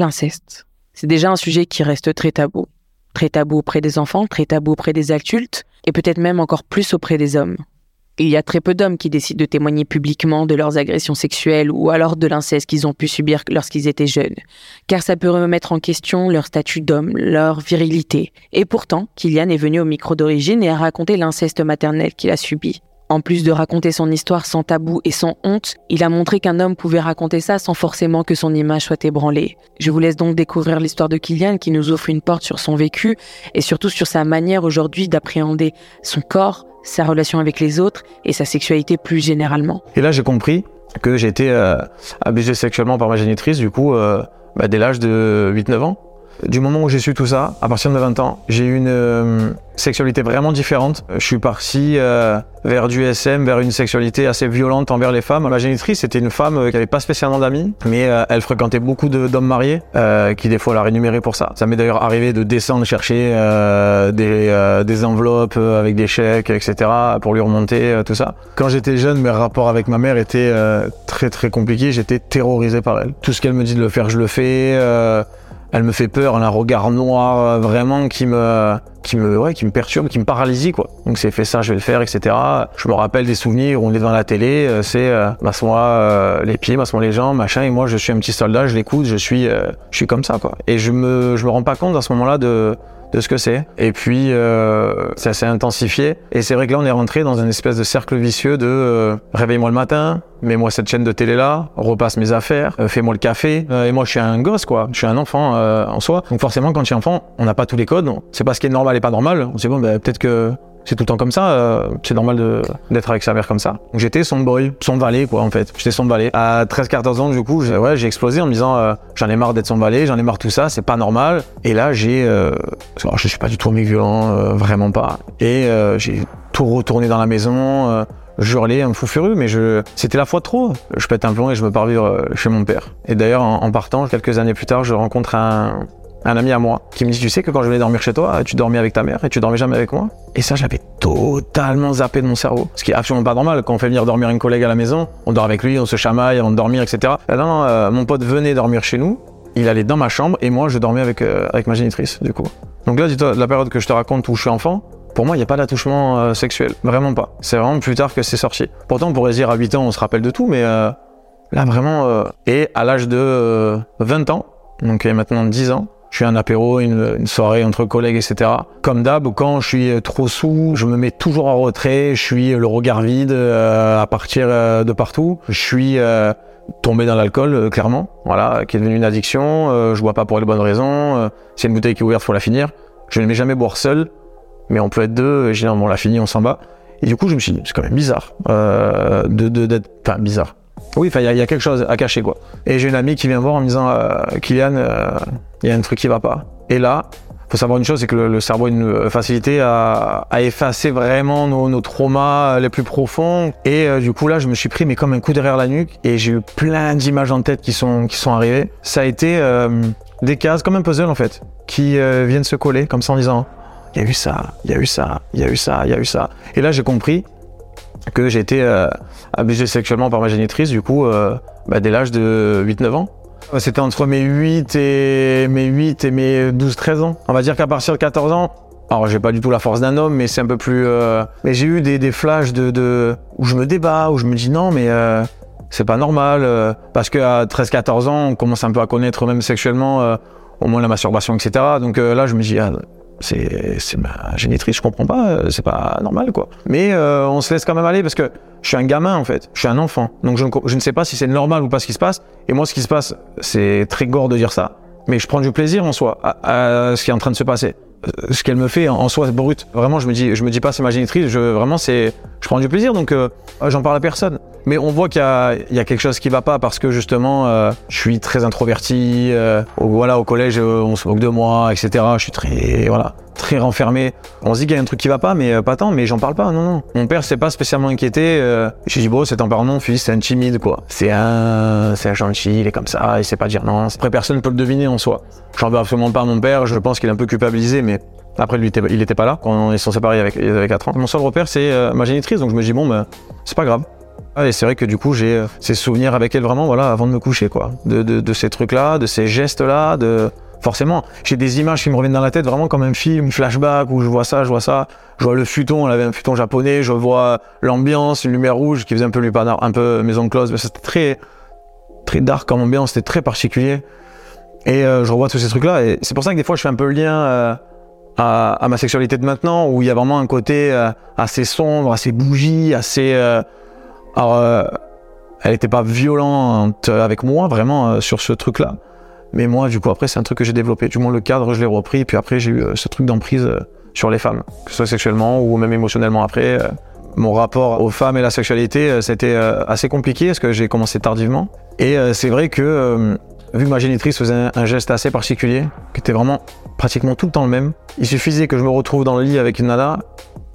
L'inceste. C'est déjà un sujet qui reste très tabou. Très tabou auprès des enfants, très tabou auprès des adultes, et peut-être même encore plus auprès des hommes. Il y a très peu d'hommes qui décident de témoigner publiquement de leurs agressions sexuelles ou alors de l'inceste qu'ils ont pu subir lorsqu'ils étaient jeunes, car ça peut remettre en question leur statut d'homme, leur virilité. Et pourtant, Kylian est venu au micro d'origine et a raconté l'inceste maternel qu'il a subi. En plus de raconter son histoire sans tabou et sans honte, il a montré qu'un homme pouvait raconter ça sans forcément que son image soit ébranlée. Je vous laisse donc découvrir l'histoire de Kylian qui nous offre une porte sur son vécu et surtout sur sa manière aujourd'hui d'appréhender son corps, sa relation avec les autres et sa sexualité plus généralement. Et là, j'ai compris que été euh, abusé sexuellement par ma génitrice, du coup, euh, bah, dès l'âge de 8-9 ans. Du moment où j'ai su tout ça, à partir de 20 ans, j'ai eu une euh, sexualité vraiment différente. Je suis parti euh, vers du SM, vers une sexualité assez violente envers les femmes. Ma génitrice, c'était une femme euh, qui n'avait pas spécialement d'amis, mais elle fréquentait beaucoup d'hommes mariés, qui des fois la rémunéraient pour ça. Ça m'est d'ailleurs arrivé de descendre chercher des, des, enveloppes avec des chèques, etc., pour lui remonter tout ça. Quand j'étais jeune, mes rapports avec ma mère étaient très très compliqués. J'étais terrorisé par elle. Tout ce qu'elle me dit de le faire, je le fais elle me fait peur, elle a un regard noir euh, vraiment qui me, qui me, ouais, qui me perturbe, qui me paralyse quoi. Donc c'est fait ça, je vais le faire, etc. Je me rappelle des souvenirs où on est devant la télé, euh, c'est euh, masse-moi euh, les pieds, masse-moi les jambes, machin. Et moi je suis un petit soldat, je l'écoute, je suis, je suis comme ça quoi. Et je me, je me rends pas compte à ce moment-là de de ce que c'est. Et puis, euh, ça s'est intensifié. Et c'est vrai que là, on est rentré dans une espèce de cercle vicieux de euh, réveille-moi le matin, mets-moi cette chaîne de télé-là, repasse mes affaires, euh, fais-moi le café. Euh, et moi, je suis un gosse, quoi. Je suis un enfant en soi. Donc forcément, quand tu es enfant, on n'a pas tous les codes. C'est pas ce qui est normal et pas normal. On se dit, bon, ben, peut-être que c'est tout le temps comme ça, euh, c'est normal d'être avec sa mère comme ça. J'étais son boy, son valet quoi en fait. J'étais son valet. À 13-14 ans du coup, j'ai explosé en me disant euh, j'en ai marre d'être son valet, j'en ai marre tout ça, c'est pas normal. Et là j'ai, euh, je suis pas du tout mec violent, euh, vraiment pas. Et euh, j'ai tout retourné dans la maison. je hurlais un fou furieux, mais je, c'était la fois trop. Je pète un plomb et je me pars vivre chez mon père. Et d'ailleurs, en partant, quelques années plus tard, je rencontre un, un ami à moi qui me dit tu sais que quand je venais dormir chez toi tu dormais avec ta mère et tu dormais jamais avec moi? Et ça j'avais totalement zappé de mon cerveau ce qui est absolument pas normal quand on fait venir dormir une collègue à la maison on dort avec lui on se chamaille avant de dormir etc là non, euh, mon pote venait dormir chez nous il allait dans ma chambre et moi je dormais avec, euh, avec ma génitrice du coup donc là dis-toi la période que je te raconte où je suis enfant pour moi, il n'y a pas d'attouchement euh, sexuel. Vraiment pas. C'est vraiment plus tard que c'est sorti. Pourtant, on pourrait dire à 8 ans, on se rappelle de tout, mais là, vraiment. Et à l'âge de 20 ans, donc maintenant 10 ans, je suis un apéro, une, une, soirée entre collègues, etc. Comme d'hab, quand je suis trop sous, je me mets toujours en retrait, je suis le regard vide euh, à partir euh, de partout. Je suis euh, tombé dans l'alcool, euh, clairement, voilà, qui est devenu une addiction. Euh, je bois pas pour les bonnes raisons. C'est une bouteille qui est ouverte, faut la finir. Je ne vais jamais boire seul, mais on peut être deux. Et bon, on l'a fini, on s'en bat. Et du coup, je me suis dit, c'est quand même bizarre de d'être, enfin bizarre oui, il y, a quelque chose à cacher, quoi. Et j'ai une amie qui vient voir en me disant, euh, Kylian, il euh, y a un truc qui va pas. Et là, faut savoir une chose, c'est que le, cerveau a une facilité à, effacer vraiment nos, traumas les plus profonds. Et euh, du coup, là, je me suis pris, mais comme un coup derrière la nuque, et j'ai eu plein d'images en tête qui sont, qui sont arrivées. Ça a été euh, des cases, comme un puzzle, en fait, qui euh, viennent se coller, comme ça, en disant, il y a eu ça, il y a eu ça, il y a eu ça, il y a eu ça. Et là, j'ai compris que j'ai été euh, abusé sexuellement par ma génitrice, du coup, euh, bah, dès l'âge de 8-9 ans. C'était entre mes 8 et mes 8 et mes 12-13 ans. On va dire qu'à partir de 14 ans, alors j'ai pas du tout la force d'un homme, mais c'est un peu plus. Euh... Mais j'ai eu des, des flashs de, de, où je me débat, où je me dis non, mais euh, c'est pas normal, euh, parce qu'à 13-14 ans, on commence un peu à connaître même sexuellement, euh, au moins la masturbation, etc. Donc là, je me dis ah, c'est ma génitrice, je comprends pas, c'est pas normal quoi. Mais euh, on se laisse quand même aller parce que je suis un gamin en fait, je suis un enfant, donc je ne, sais pas si c'est normal ou pas ce qui se passe. Et moi, ce qui se passe, c'est très gore de dire ça, mais je prends du plaisir en soi à ce qui est en train de se passer. Ce qu'elle me fait en, soi brut. Vraiment, je me dis, je me dis pas c'est ma génitrice, je, vraiment c'est, je prends du plaisir, donc euh, j'en parle à personne. Mais on voit qu'il y, y, a quelque chose qui va pas parce que justement, euh, je suis très introverti. Euh, voilà, au collège, on se moque de moi, etc. Je suis très, voilà, très renfermé. On se dit qu'il y a un truc qui va pas, mais pas tant. Mais j'en parle pas. Non, non. Mon père s'est pas spécialement inquiété. Euh, J'ai dit bon, c'est tempérament, fils, c'est un timide, quoi. C'est un, c'est un gentil, il est comme ça, il sait pas dire non. Après, personne peut le deviner en soi. J'en veux absolument pas à mon père. Je pense qu'il est un peu culpabilisé, mais après, lui, il était pas là quand ils sont séparés avec, il avait 4 ans. Mon seul repère, c'est euh, ma génitrice, donc je me dis bon, ben, c'est pas grave. Et c'est vrai que du coup, j'ai euh, ces souvenirs avec elle vraiment, voilà, avant de me coucher, quoi. De, de ces trucs-là, de ces gestes-là, de. Forcément, j'ai des images qui me reviennent dans la tête, vraiment comme un film, flashback, où je vois ça, je vois ça. Je vois le futon, elle avait un futon japonais, je vois l'ambiance, une lumière rouge qui faisait un peu, un peu maison close. Mais c'était très, très dark comme ambiance, c'était très particulier. Et euh, je revois tous ces trucs-là. Et c'est pour ça que des fois, je fais un peu le lien euh, à, à, ma sexualité de maintenant, où il y a vraiment un côté euh, assez sombre, assez bougie, assez. alors, elle n'était pas violente avec moi, vraiment, sur ce truc-là. Mais moi, du coup, après, c'est un truc que j'ai développé. Du moins, le cadre, je l'ai repris. Puis après, j'ai eu ce truc d'emprise sur les femmes, que ce soit sexuellement ou même émotionnellement après. mon rapport aux femmes et la sexualité, c'était assez compliqué parce que j'ai commencé tardivement. Et c'est vrai que vu que ma génitrice faisait un, geste assez particulier, qui était vraiment pratiquement tout le temps le même, il suffisait que je me retrouve dans le lit avec une nana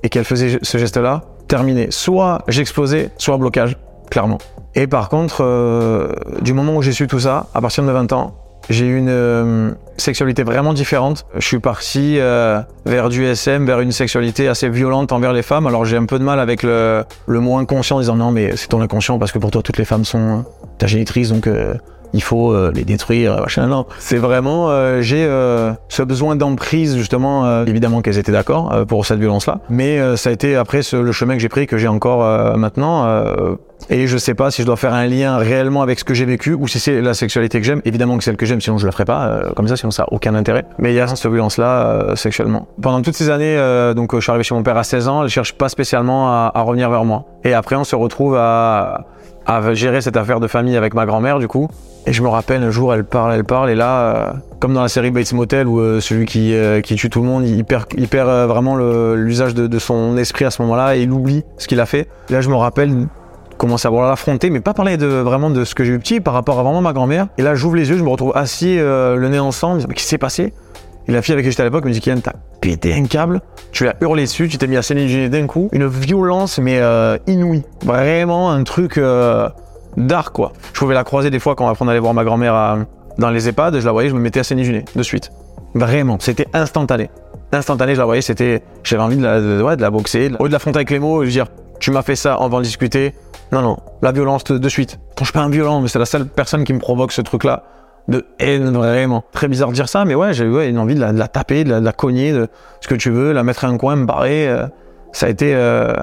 et qu'elle faisait ce geste-là, terminé. Soit j'explosais, soit blocage, clairement. Et par contre, euh, du moment où j'ai su tout ça, à partir de 20 ans, j'ai eu une euh, sexualité vraiment différente. Je suis parti euh, vers du SM, vers une sexualité assez violente envers les femmes. Alors j'ai un peu de mal avec le, le mot inconscient en disant non mais c'est ton inconscient parce que pour toi toutes les femmes sont ta génitrice donc il faut euh, les détruire, machin. Non, c'est vraiment, euh, j'ai euh, ce besoin d'emprise justement. évidemment qu'elles étaient d'accord pour cette violence-là, mais ça a été après le chemin que j'ai pris que j'ai encore maintenant. Et je sais pas si je dois faire un lien réellement avec ce que j'ai vécu ou si c'est la sexualité que j'aime. Évidemment que celle que j'aime, sinon je la ferais pas comme ça, sinon ça a aucun intérêt. Mais il y a cette violence-là sexuellement. Pendant toutes ces années, donc je suis arrivé chez mon père à 16 ans, elle cherche pas spécialement à, revenir vers moi. Et après, on se retrouve à gérer cette affaire de famille avec ma grand-mère du coup. Et je me rappelle un jour, elle parle, elle parle, et là, euh, comme dans la série Bates Motel, où euh, celui qui, euh, tue tout le monde, il perd, il perd vraiment l'usage de, son esprit à ce moment-là, et il oublie ce qu'il a fait. Là, je me rappelle commencer à vouloir l'affronter, mais pas parler de, vraiment de ce que j'ai eu petit par rapport à vraiment ma grand-mère. Et là, j'ouvre les yeux, je me retrouve assis, le nez ensemble, mais qu'est-ce qui s'est passé? Et la fille avec qui j'étais à l'époque me dit Kian, t'as pété un câble, tu l'as hurlé dessus, tu t'es mis à saigner du nez d'un coup. Une violence, mais euh, inouïe. Vraiment un truc euh, d'art, quoi. Je pouvais la croiser des fois quand on allait voir ma grand-mère dans les EHPAD, je la voyais, je me mettais à saigner du nez, de suite. Vraiment, c'était instantané. Instantané, je la voyais, c'était. J'avais envie de la, de, ouais, de la boxer. Au lieu de l'affronter avec les mots, je veux dire, tu m'as fait ça, on va en discuter. Non, non, la violence de, suite. Quand je suis pas un violent, mais c'est la seule personne qui me provoque ce truc-là de haine vraiment. Très bizarre de dire ça, mais ouais, j'ai eu une envie de la, taper, de la, cogner, de ce que tu veux, la mettre à un coin, me barrer. Euh, ça a été, euh,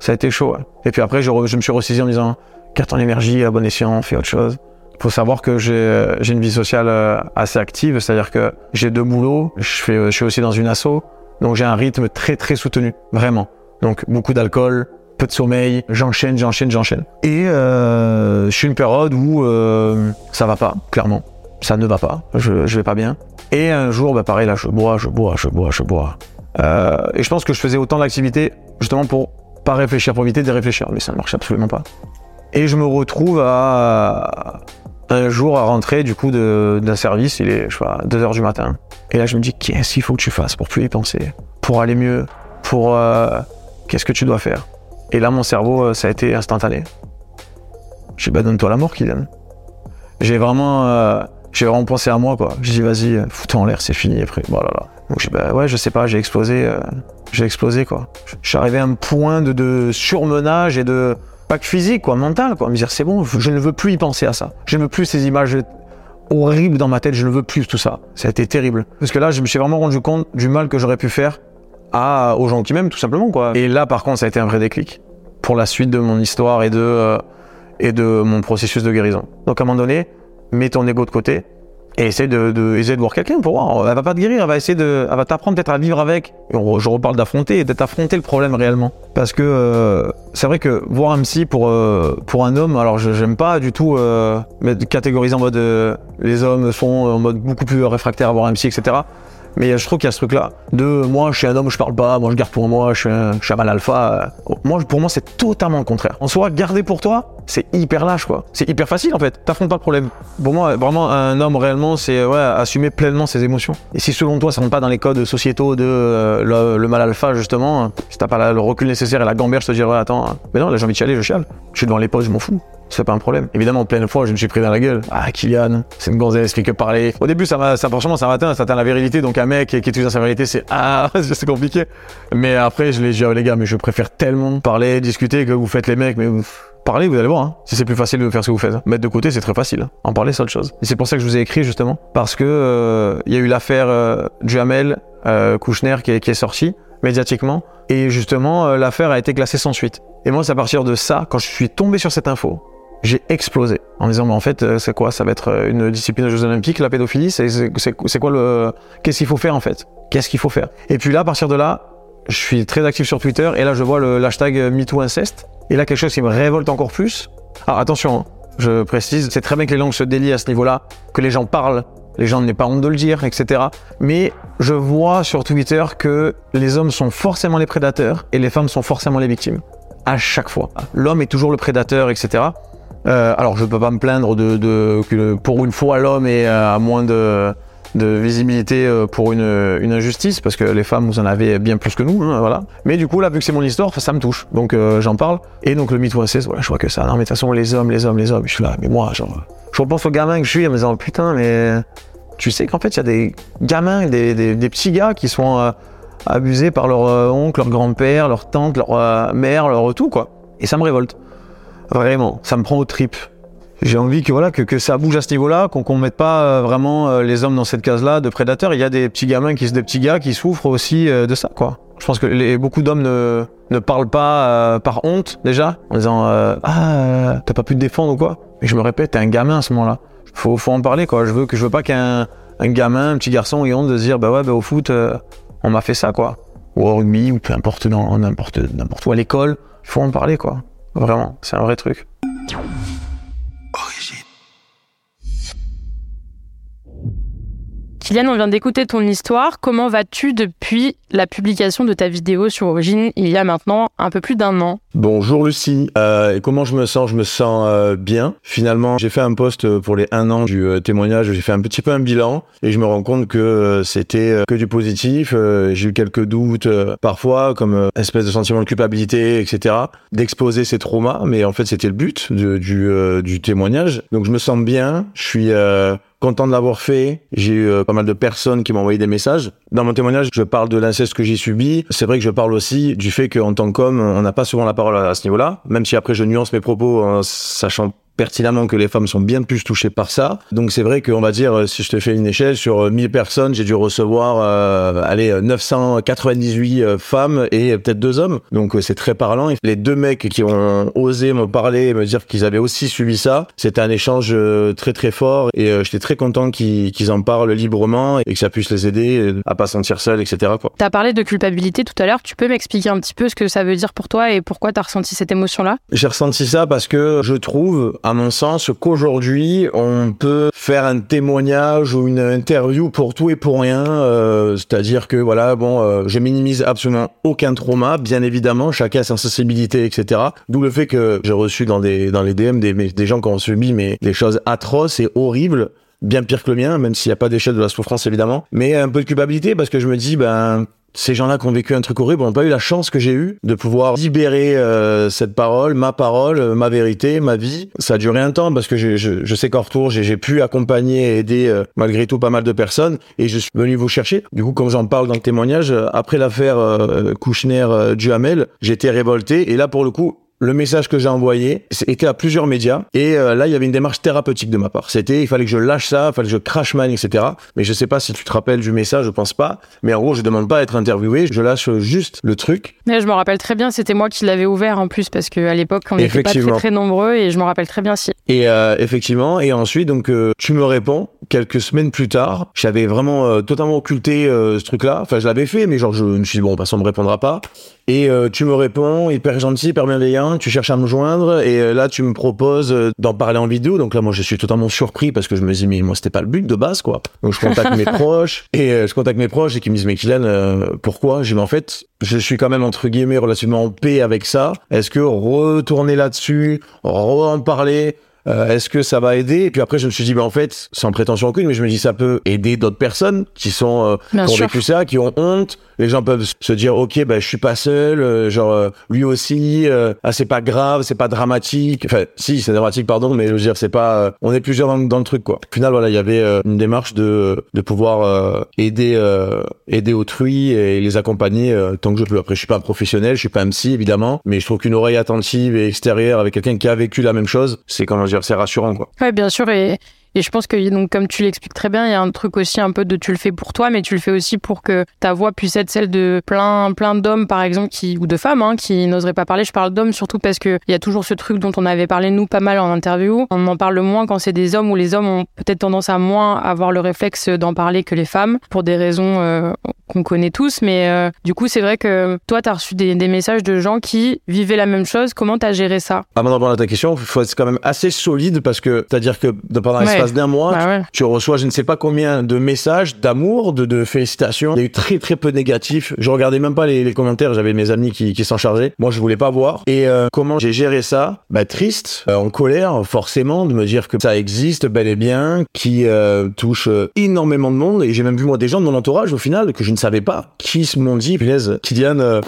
ça a été chaud. Et puis après, je, me suis ressaisi en disant, garde ton énergie à bon escient, fais autre chose. Faut savoir que j'ai euh, une vie sociale assez active, c'est-à-dire que j'ai deux boulots, je, je suis aussi dans une asso, donc j'ai un rythme très très soutenu, vraiment. Donc beaucoup d'alcool, peu de sommeil, j'enchaîne, j'enchaîne, j'enchaîne. Et euh, je suis une période où euh, ça va pas, clairement. Ça ne va pas, je, je vais pas bien. Et un jour, bah pareil, là, je bois, je bois, je bois, je bois. Euh, et je pense que je faisais autant d'activités justement pour pas réfléchir, pour éviter de réfléchir, mais ça ne marche absolument pas. Et je me retrouve à un jour à rentrer du coup d'un service, il est je sais pas, 2 heures du matin. Et là je me dis qu'est-ce qu'il faut que tu fasses pour plus y penser, pour aller mieux, pour euh, qu'est-ce que tu dois faire? Et là, mon cerveau, euh, ça a été instantané. J'ai dit, bah, donne-toi la mort, Kylian. J'ai vraiment, euh, j'ai vraiment pensé à moi, quoi. J'ai dit, vas-y, fous-toi en l'air, c'est fini après. Voilà, là. Donc, j'ai bah, ouais, je sais pas, j'ai explosé, euh, j'ai explosé, quoi. Je arrivé à un point de, de, surmenage et de, pas que physique, quoi, mental, quoi. Me dire, c'est bon, je ne veux plus y penser à ça. Je ne veux plus ces images horribles dans ma tête, je ne veux plus tout ça. Ça a été terrible. Parce que là, je me suis vraiment rendu compte du mal que j'aurais pu faire à, aux gens qui m'aiment, tout simplement, quoi. Et là, par contre, ça a été un vrai déclic pour la suite de mon histoire et de, euh, et de mon processus de guérison. Donc, à un moment donné, mets ton ego de côté et essaie de, de, de voir quelqu'un pour voir. Elle va pas te guérir, elle va essayer de, elle va t'apprendre peut-être à vivre avec. Je reparle d'affronter et d'être affronter le problème réellement. Parce que euh, c'est vrai que voir un psy pour euh, pour un homme, alors j'aime pas du tout euh, catégoriser en mode les hommes sont en mode beaucoup plus réfractaires à voir un psy, etc. Mais je trouve qu'il y a ce truc-là de moi, je suis un homme, je parle pas, moi je garde pour moi, je suis un, je mal alpha. Moi, pour moi, c'est totalement le contraire. En soi, garder pour toi, c'est hyper lâche, quoi. C'est hyper facile, en fait. T'affrontes pas le problème. Pour moi, vraiment, un homme réellement, c'est assumer pleinement ses émotions. Et si selon toi, ça rentre pas dans les codes sociétaux de euh, le, mal alpha, justement, si t'as pas le recul nécessaire et la gamberge, te dire ouais, attends, mais non, là j'ai envie de chialer, je chiale. Je suis devant les postes, je m'en fous c'est pas un problème. Évidemment, en pleine fois, je me suis pris dans la gueule. Ah, Kylian, c'est une gonzesse qui que parler. Au début, ça ça, franchement, ça m'a ça atteint la virilité. Donc, un mec qui est dans sa vérité, c'est, ah, c'est compliqué. Mais après, je l'ai dit, oh, les gars, mais je préfère tellement parler, discuter que vous faites les mecs, mais parlez, vous allez voir. hein. Si c'est plus facile de faire ce que vous faites, mettre de côté, c'est très facile. En parler, c'est autre chose. Et c'est pour ça que je vous ai écrit justement, parce que euh, il y a eu l'affaire euh, Duhamel euh, Kouchner qui est, qui est sortie médiatiquement, et justement euh, l'affaire a été classée sans suite. Et moi, c'est à partir de ça, quand je suis tombé sur cette info, j'ai explosé en disant mais en fait euh, c'est quoi? Ça va être euh, une discipline aux Jeux Olympiques la pédophilie c'est c'est quoi le qu'est-ce qu'il faut faire en fait? Qu'est-ce qu'il faut faire? Et puis là à partir de là je suis très actif sur Twitter et là je vois le hashtag MeTooInceste. Et là quelque chose qui me révolte encore plus. Alors attention hein, je précise c'est très bien que les langues se délient à ce niveau-là que les gens parlent les gens n'aient pas honte de le dire etc mais je vois sur Twitter que les hommes sont forcément les prédateurs et les femmes sont forcément les victimes à chaque fois. L'homme est toujours le prédateur etc euh, alors je peux pas me plaindre de, de que pour une fois l'homme est euh, à moins de, de visibilité euh, pour une, une injustice parce que les femmes vous en avez bien plus que nous hein, voilà. Mais du coup là vu que c'est mon histoire ça me touche. Donc euh, j'en parle. Et donc le MeToo SS voilà je vois que ça. Non mais de toute façon les hommes les hommes les hommes je suis là. Mais moi genre je repense au gamin que je suis en me disant putain mais tu sais qu'en fait il y a des gamins des, des, des petits gars qui sont euh, abusés par leur euh, oncle leur grand-père leur tante leur euh, mère leur tout quoi. Et ça me révolte Vraiment, ça me prend aux tripes. J'ai envie que voilà que, ça bouge à ce niveau-là, qu'on qu'on mette pas euh, vraiment euh, les hommes dans cette case-là de prédateurs. Il y a des petits gamins qui des petits gars qui souffrent aussi euh, de ça, quoi. Je pense que beaucoup d'hommes ne, ne parlent pas par honte déjà, en disant ah t'as pas pu te défendre ou quoi. Mais je me répète, t'es un gamin à ce moment-là. Faut, faut en parler quoi. Je veux que je veux pas qu'un un gamin, un petit garçon ait honte de se dire bah ouais bah au foot on m'a fait ça quoi. Ou au rugby ou peu importe n'importe n'importe où à l'école. Il faut en parler quoi. Vraiment, c'est un vrai truc. Kylian, on vient d'écouter ton histoire. Comment vas-tu depuis la publication de ta vidéo sur Origine il y a maintenant un peu plus d'un an? Bonjour Lucie. Euh, et comment je me sens? Je me sens euh, bien. Finalement, j'ai fait un post pour les un an du euh, témoignage. J'ai fait un petit peu un bilan et je me rends compte que euh, c'était euh, que du positif. Euh, j'ai eu quelques doutes parfois, comme espèce de sentiment de culpabilité, etc. D'exposer ces traumas, mais en fait c'était le but du, euh, du témoignage. Donc je me sens bien. Je suis content de l'avoir fait. J'ai eu euh, pas mal de personnes qui m'ont envoyé des messages. Dans mon témoignage, je parle de l'inceste que j'ai subi. C'est vrai que je parle aussi du fait qu'en tant qu'homme, on n'a pas souvent la parole à ce niveau-là. Même si après je nuance mes propos en sachant pertinemment que les femmes sont bien plus touchées par ça. Donc c'est vrai qu'on va dire, euh, si je te fais une échelle, sur euh, 1000 personnes, j'ai dû recevoir, euh, allez, euh, 998 euh, femmes et peut-être deux hommes. Donc euh, c'est très parlant. Et Les deux mecs qui ont osé me parler et me dire qu'ils avaient aussi subi ça, c'était un échange euh, très très fort et euh, j'étais très content qu'ils en parlent librement et que ça puisse les aider euh, à pas se sentir seuls, etc. Quoi. Tu as parlé de culpabilité tout à l'heure. Tu peux m'expliquer un petit peu ce que ça veut dire pour toi et pourquoi tu as ressenti cette émotion-là? J'ai ressenti ça parce que je trouve, à mon sens, qu'aujourd'hui, on peut faire un témoignage ou une interview pour tout et pour rien. euh, C'est-à-dire que, voilà, bon, euh, je minimise absolument aucun trauma, bien évidemment, chacun a sa sensibilité, etc. D'où le fait que j'ai reçu dans, des, dans les DM des, des gens qui ont subi mais, des choses atroces et horribles bien pire que le mien, même s'il n'y a pas d'échelle de la souffrance évidemment, mais un peu de culpabilité parce que je me dis ben ces gens-là qui ont vécu un truc horrible n'ont pas eu la chance que j'ai eue de pouvoir libérer euh, cette parole, ma parole, euh, ma vérité, ma vie. Ça a duré un temps parce que je, je, je sais qu'en retour, j'ai pu accompagner et aider euh, malgré tout pas mal de personnes et je suis venu vous chercher. Du coup, comme j'en parle dans le témoignage, euh, après l'affaire euh, Kouchner-Duhamel, j'étais révolté et là pour le coup, le message que j'ai envoyé était à plusieurs médias et euh, là il y avait une démarche thérapeutique de ma part. C'était il fallait que je lâche ça, il fallait que je crache man, etc. Mais je sais pas si tu te rappelles du message, je pense pas. Mais en gros je demande pas à être interviewé, je lâche juste le truc. Mais je me rappelle très bien, c'était moi qui l'avais ouvert en plus parce qu'à l'époque on n'était pas très très nombreux et je me rappelle très bien si. Et euh, effectivement, et ensuite donc euh, tu me réponds quelques semaines plus tard. J'avais vraiment totalement occulté ce truc-là. Enfin je l'avais fait, mais genre je me suis dit bon, ça me répondra pas. Et euh, tu me réponds, hyper gentil, hyper bienveillant, tu cherches à me joindre, et euh, là tu me proposes euh, d'en parler en vidéo. Donc là moi je suis totalement surpris parce que je me dis mais moi c'était pas le but de base quoi. Donc je contacte mes proches et euh, je contacte mes proches et qui me disent mais Kylian euh, pourquoi? J'ai mais en fait je suis quand même entre guillemets relativement en paix avec ça. Est-ce que retourner là-dessus, en parler euh, est-ce que ça va aider? Et puis après, je me suis dit, bah, en fait, sans prétention aucune, mais je me dis, ça peut aider d'autres personnes qui sont euh, qui ont vécu ça, qui ont honte. Les gens peuvent se dire, ok, bah, je suis pas seul, euh, genre euh, lui aussi, euh, ah c'est pas grave, c'est pas dramatique. Enfin, si, c'est dramatique, pardon, mais je veux dire, c'est pas, euh, on est plusieurs dans, dans le truc, quoi. Au final, voilà, il y avait euh, une démarche de de pouvoir euh, aider euh, aider autrui et les accompagner euh, tant que je peux. Après, je suis pas un professionnel, je suis pas un psy évidemment, mais je trouve qu'une oreille attentive et extérieure avec quelqu'un qui a vécu la même chose, c'est comment dire, c'est rassurant, quoi. Ouais, bien sûr. Et, et je pense que, donc, comme tu l'expliques très bien, il y a un truc aussi un peu de tu le fais pour toi, mais tu le fais aussi pour que ta voix puisse être celle de plein, plein d'hommes, par exemple, qui, ou de femmes, hein, qui n'oseraient pas parler. Je parle d'hommes surtout parce qu'il y a toujours ce truc dont on avait parlé, nous, pas mal en interview. On en parle moins quand c'est des hommes où les hommes ont peut-être tendance à moins avoir le réflexe d'en parler que les femmes, pour des raisons euh, qu'on connaît tous. Mais euh, du coup, c'est vrai que toi, tu as reçu des, des messages de gens qui vivaient la même chose. Comment tu as géré ça? Avant d'en répondre à ta question, il faut être quand même assez solide parce que, c'est-à-dire que de- pendant Ouais. L'espace d'un mois, Bah ouais. tu reçois je ne sais pas combien de messages d'amour, de, de félicitations. Il y a eu très très peu de négatifs. Je regardais même pas les, les commentaires, j'avais mes amis qui, qui s'en chargeaient. Moi, je voulais pas voir. Et euh, comment j'ai géré ça? Bah triste, euh, en colère, forcément, de me dire que ça existe bel et bien, qui euh, touche énormément de monde. Et j'ai même vu moi des gens de mon entourage au final que je ne savais pas, qui se m'ont dit, punaise, Kylian,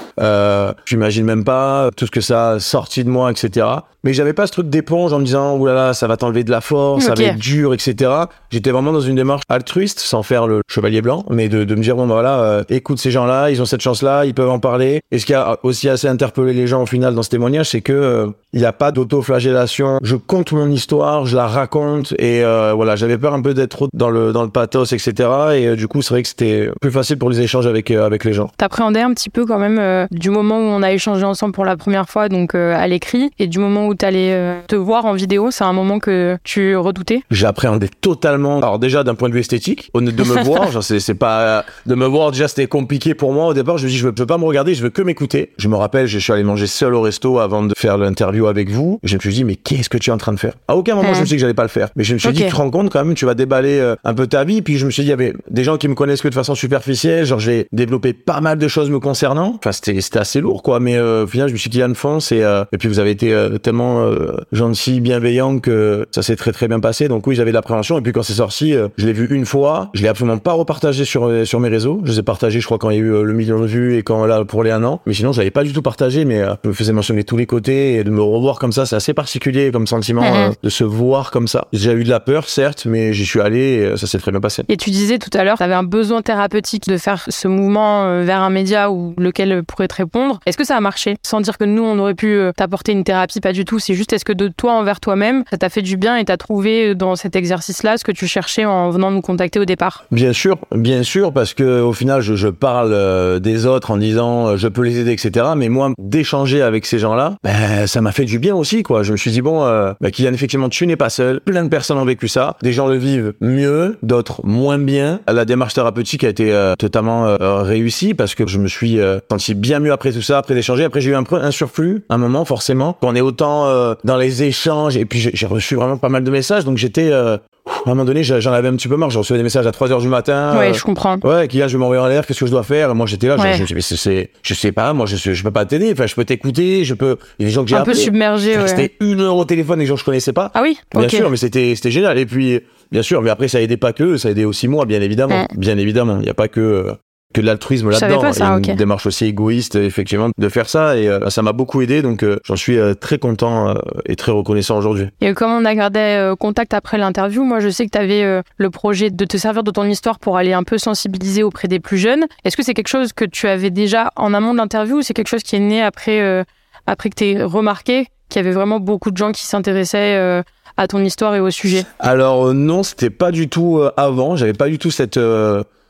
j'imagine même pas tout ce que ça a sorti de moi, etc. Mais j'avais pas ce truc d'éponge en me disant, oulala, ça va t'enlever de la force, ça va être dur, etc. J'étais vraiment dans une démarche altruiste, sans faire le chevalier blanc, mais de, de me dire, bon, bah voilà, euh, écoute ces gens-là, ils ont cette chance-là, ils peuvent en parler. Et ce qui a aussi assez interpellé les gens au final dans ce témoignage, c'est que euh, il n'y a pas d'autoflagellation. Je compte mon histoire, je la raconte, et euh, voilà, j'avais peur un peu d'être trop dans le, dans le pathos, etc. Et euh, du coup, c'est vrai que c'était plus facile pour les échanges avec, euh, avec les gens. T'appréhendais un petit peu quand même euh, du moment où on a échangé ensemble pour la première fois, donc euh, à l'écrit, et du moment où t'allais euh, te voir en vidéo, c'est un moment que tu redoutais? J'appréhendais totalement. Alors déjà d'un point de vue esthétique, de me voir, genre c'est c'est pas de me voir déjà c'était compliqué pour moi au départ. Je me dis je veux, je veux pas me regarder, je veux que m'écouter. Je me rappelle, je suis allé manger seul au resto avant de faire l'interview avec vous. Je me suis dit mais qu'est-ce que tu es en train de faire? À aucun moment je me suis dit que j'allais pas le faire, mais je me suis dit tu te rends compte quand même, tu vas déballer euh, un peu ta vie. Puis je me suis dit il y avait des gens qui me connaissent que de façon superficielle, genre j'ai développé pas mal de choses me concernant. Enfin c'était c'était assez lourd quoi, mais euh, au final je me suis dit Yann fonce et euh, et puis vous avez été euh, tellement euh, gentil, bienveillant que ça s'est très très bien passé. Donc oui j'avais de l'appréhension et puis quand c'est sorti, euh, je l'ai vu une fois, je l'ai absolument pas repartagé sur euh, sur mes réseaux. Je les ai partagés je crois quand il y a eu euh, le million de vues et quand là pour les un an. Mais sinon je l'avais pas du tout partagé, mais je me faisais mentionner tous les côtés et de me revoir comme ça, c'est assez particulier comme sentiment euh, de se voir comme ça. J'ai eu de la peur certes, mais j'y suis allé et ça s'est très bien passé. Et tu disais tout à l'heure, tu avais un besoin thérapeutique de faire ce mouvement vers un média ou lequel pourrait te répondre. Est-ce que ça a marché? Sans dire que nous, on aurait pu t'apporter une thérapie, pas du tout. C'est juste, est-ce que de toi envers toi-même, ça t'a fait du bien et t'as trouvé dans cet exercice-là ce que tu cherchais en venant nous contacter au départ Bien sûr, bien sûr, parce que au final, je, parle euh, des autres en disant euh, je peux les aider, etc. Mais moi, d'échanger avec ces gens-là, ben, ça m'a fait du bien aussi, quoi. Je me suis dit bon, euh, ben, Kylian, effectivement, tu n'es pas seul. Plein de personnes ont vécu ça. Des gens le vivent mieux, d'autres moins bien. La démarche thérapeutique a été euh, totalement réussie parce que je me suis senti bien mieux après tout ça, après d'échanger. Après, j'ai eu un, un surplus, un moment forcément. Quand on est autant dans les échanges, et puis j'ai reçu vraiment pas mal de messages, donc j'étais euh, à un moment donné, j'en avais un petit peu marre. J'ai reçu des messages à 3 heures du matin. Ouais, euh, je comprends. Ouais, qui là, je vais m'envoyer en l'air, qu'est-ce que je dois faire? Et moi, j'étais là, je- Ouais. je, me suis dit, mais c'est- c'est, je sais pas, moi, je, je peux pas t'aider. Enfin, je peux t'écouter, je peux, il y a des gens que j'ai Un peu appelés. submergé, ouais. Resté une heure au téléphone des gens que je connaissais pas. Ah oui Bien sûr, mais c'était, c'était génial. Et puis, bien sûr, mais après, ça a aidé pas que eux, ça a aidé aussi moi, bien évidemment. Bien évidemment. Il n'y a pas que, euh, que de l'altruisme là-dedans. une démarche aussi égoïste, effectivement, de faire ça. Et euh, ça m'a beaucoup aidé. Donc, euh, j'en suis euh, très content et très reconnaissant aujourd'hui. Et comme on a gardé contact après l'interview, moi je sais que tu avais le projet de te servir de ton histoire pour aller un peu sensibiliser auprès des plus jeunes. Est-ce que c'est quelque chose que tu avais déjà en amont de l'interview ou c'est quelque chose qui est né après, après que tu aies remarqué qu'il y avait vraiment beaucoup de gens qui s'intéressaient à ton histoire et au sujet? Alors non, c'était pas du tout avant. J'avais pas du tout cette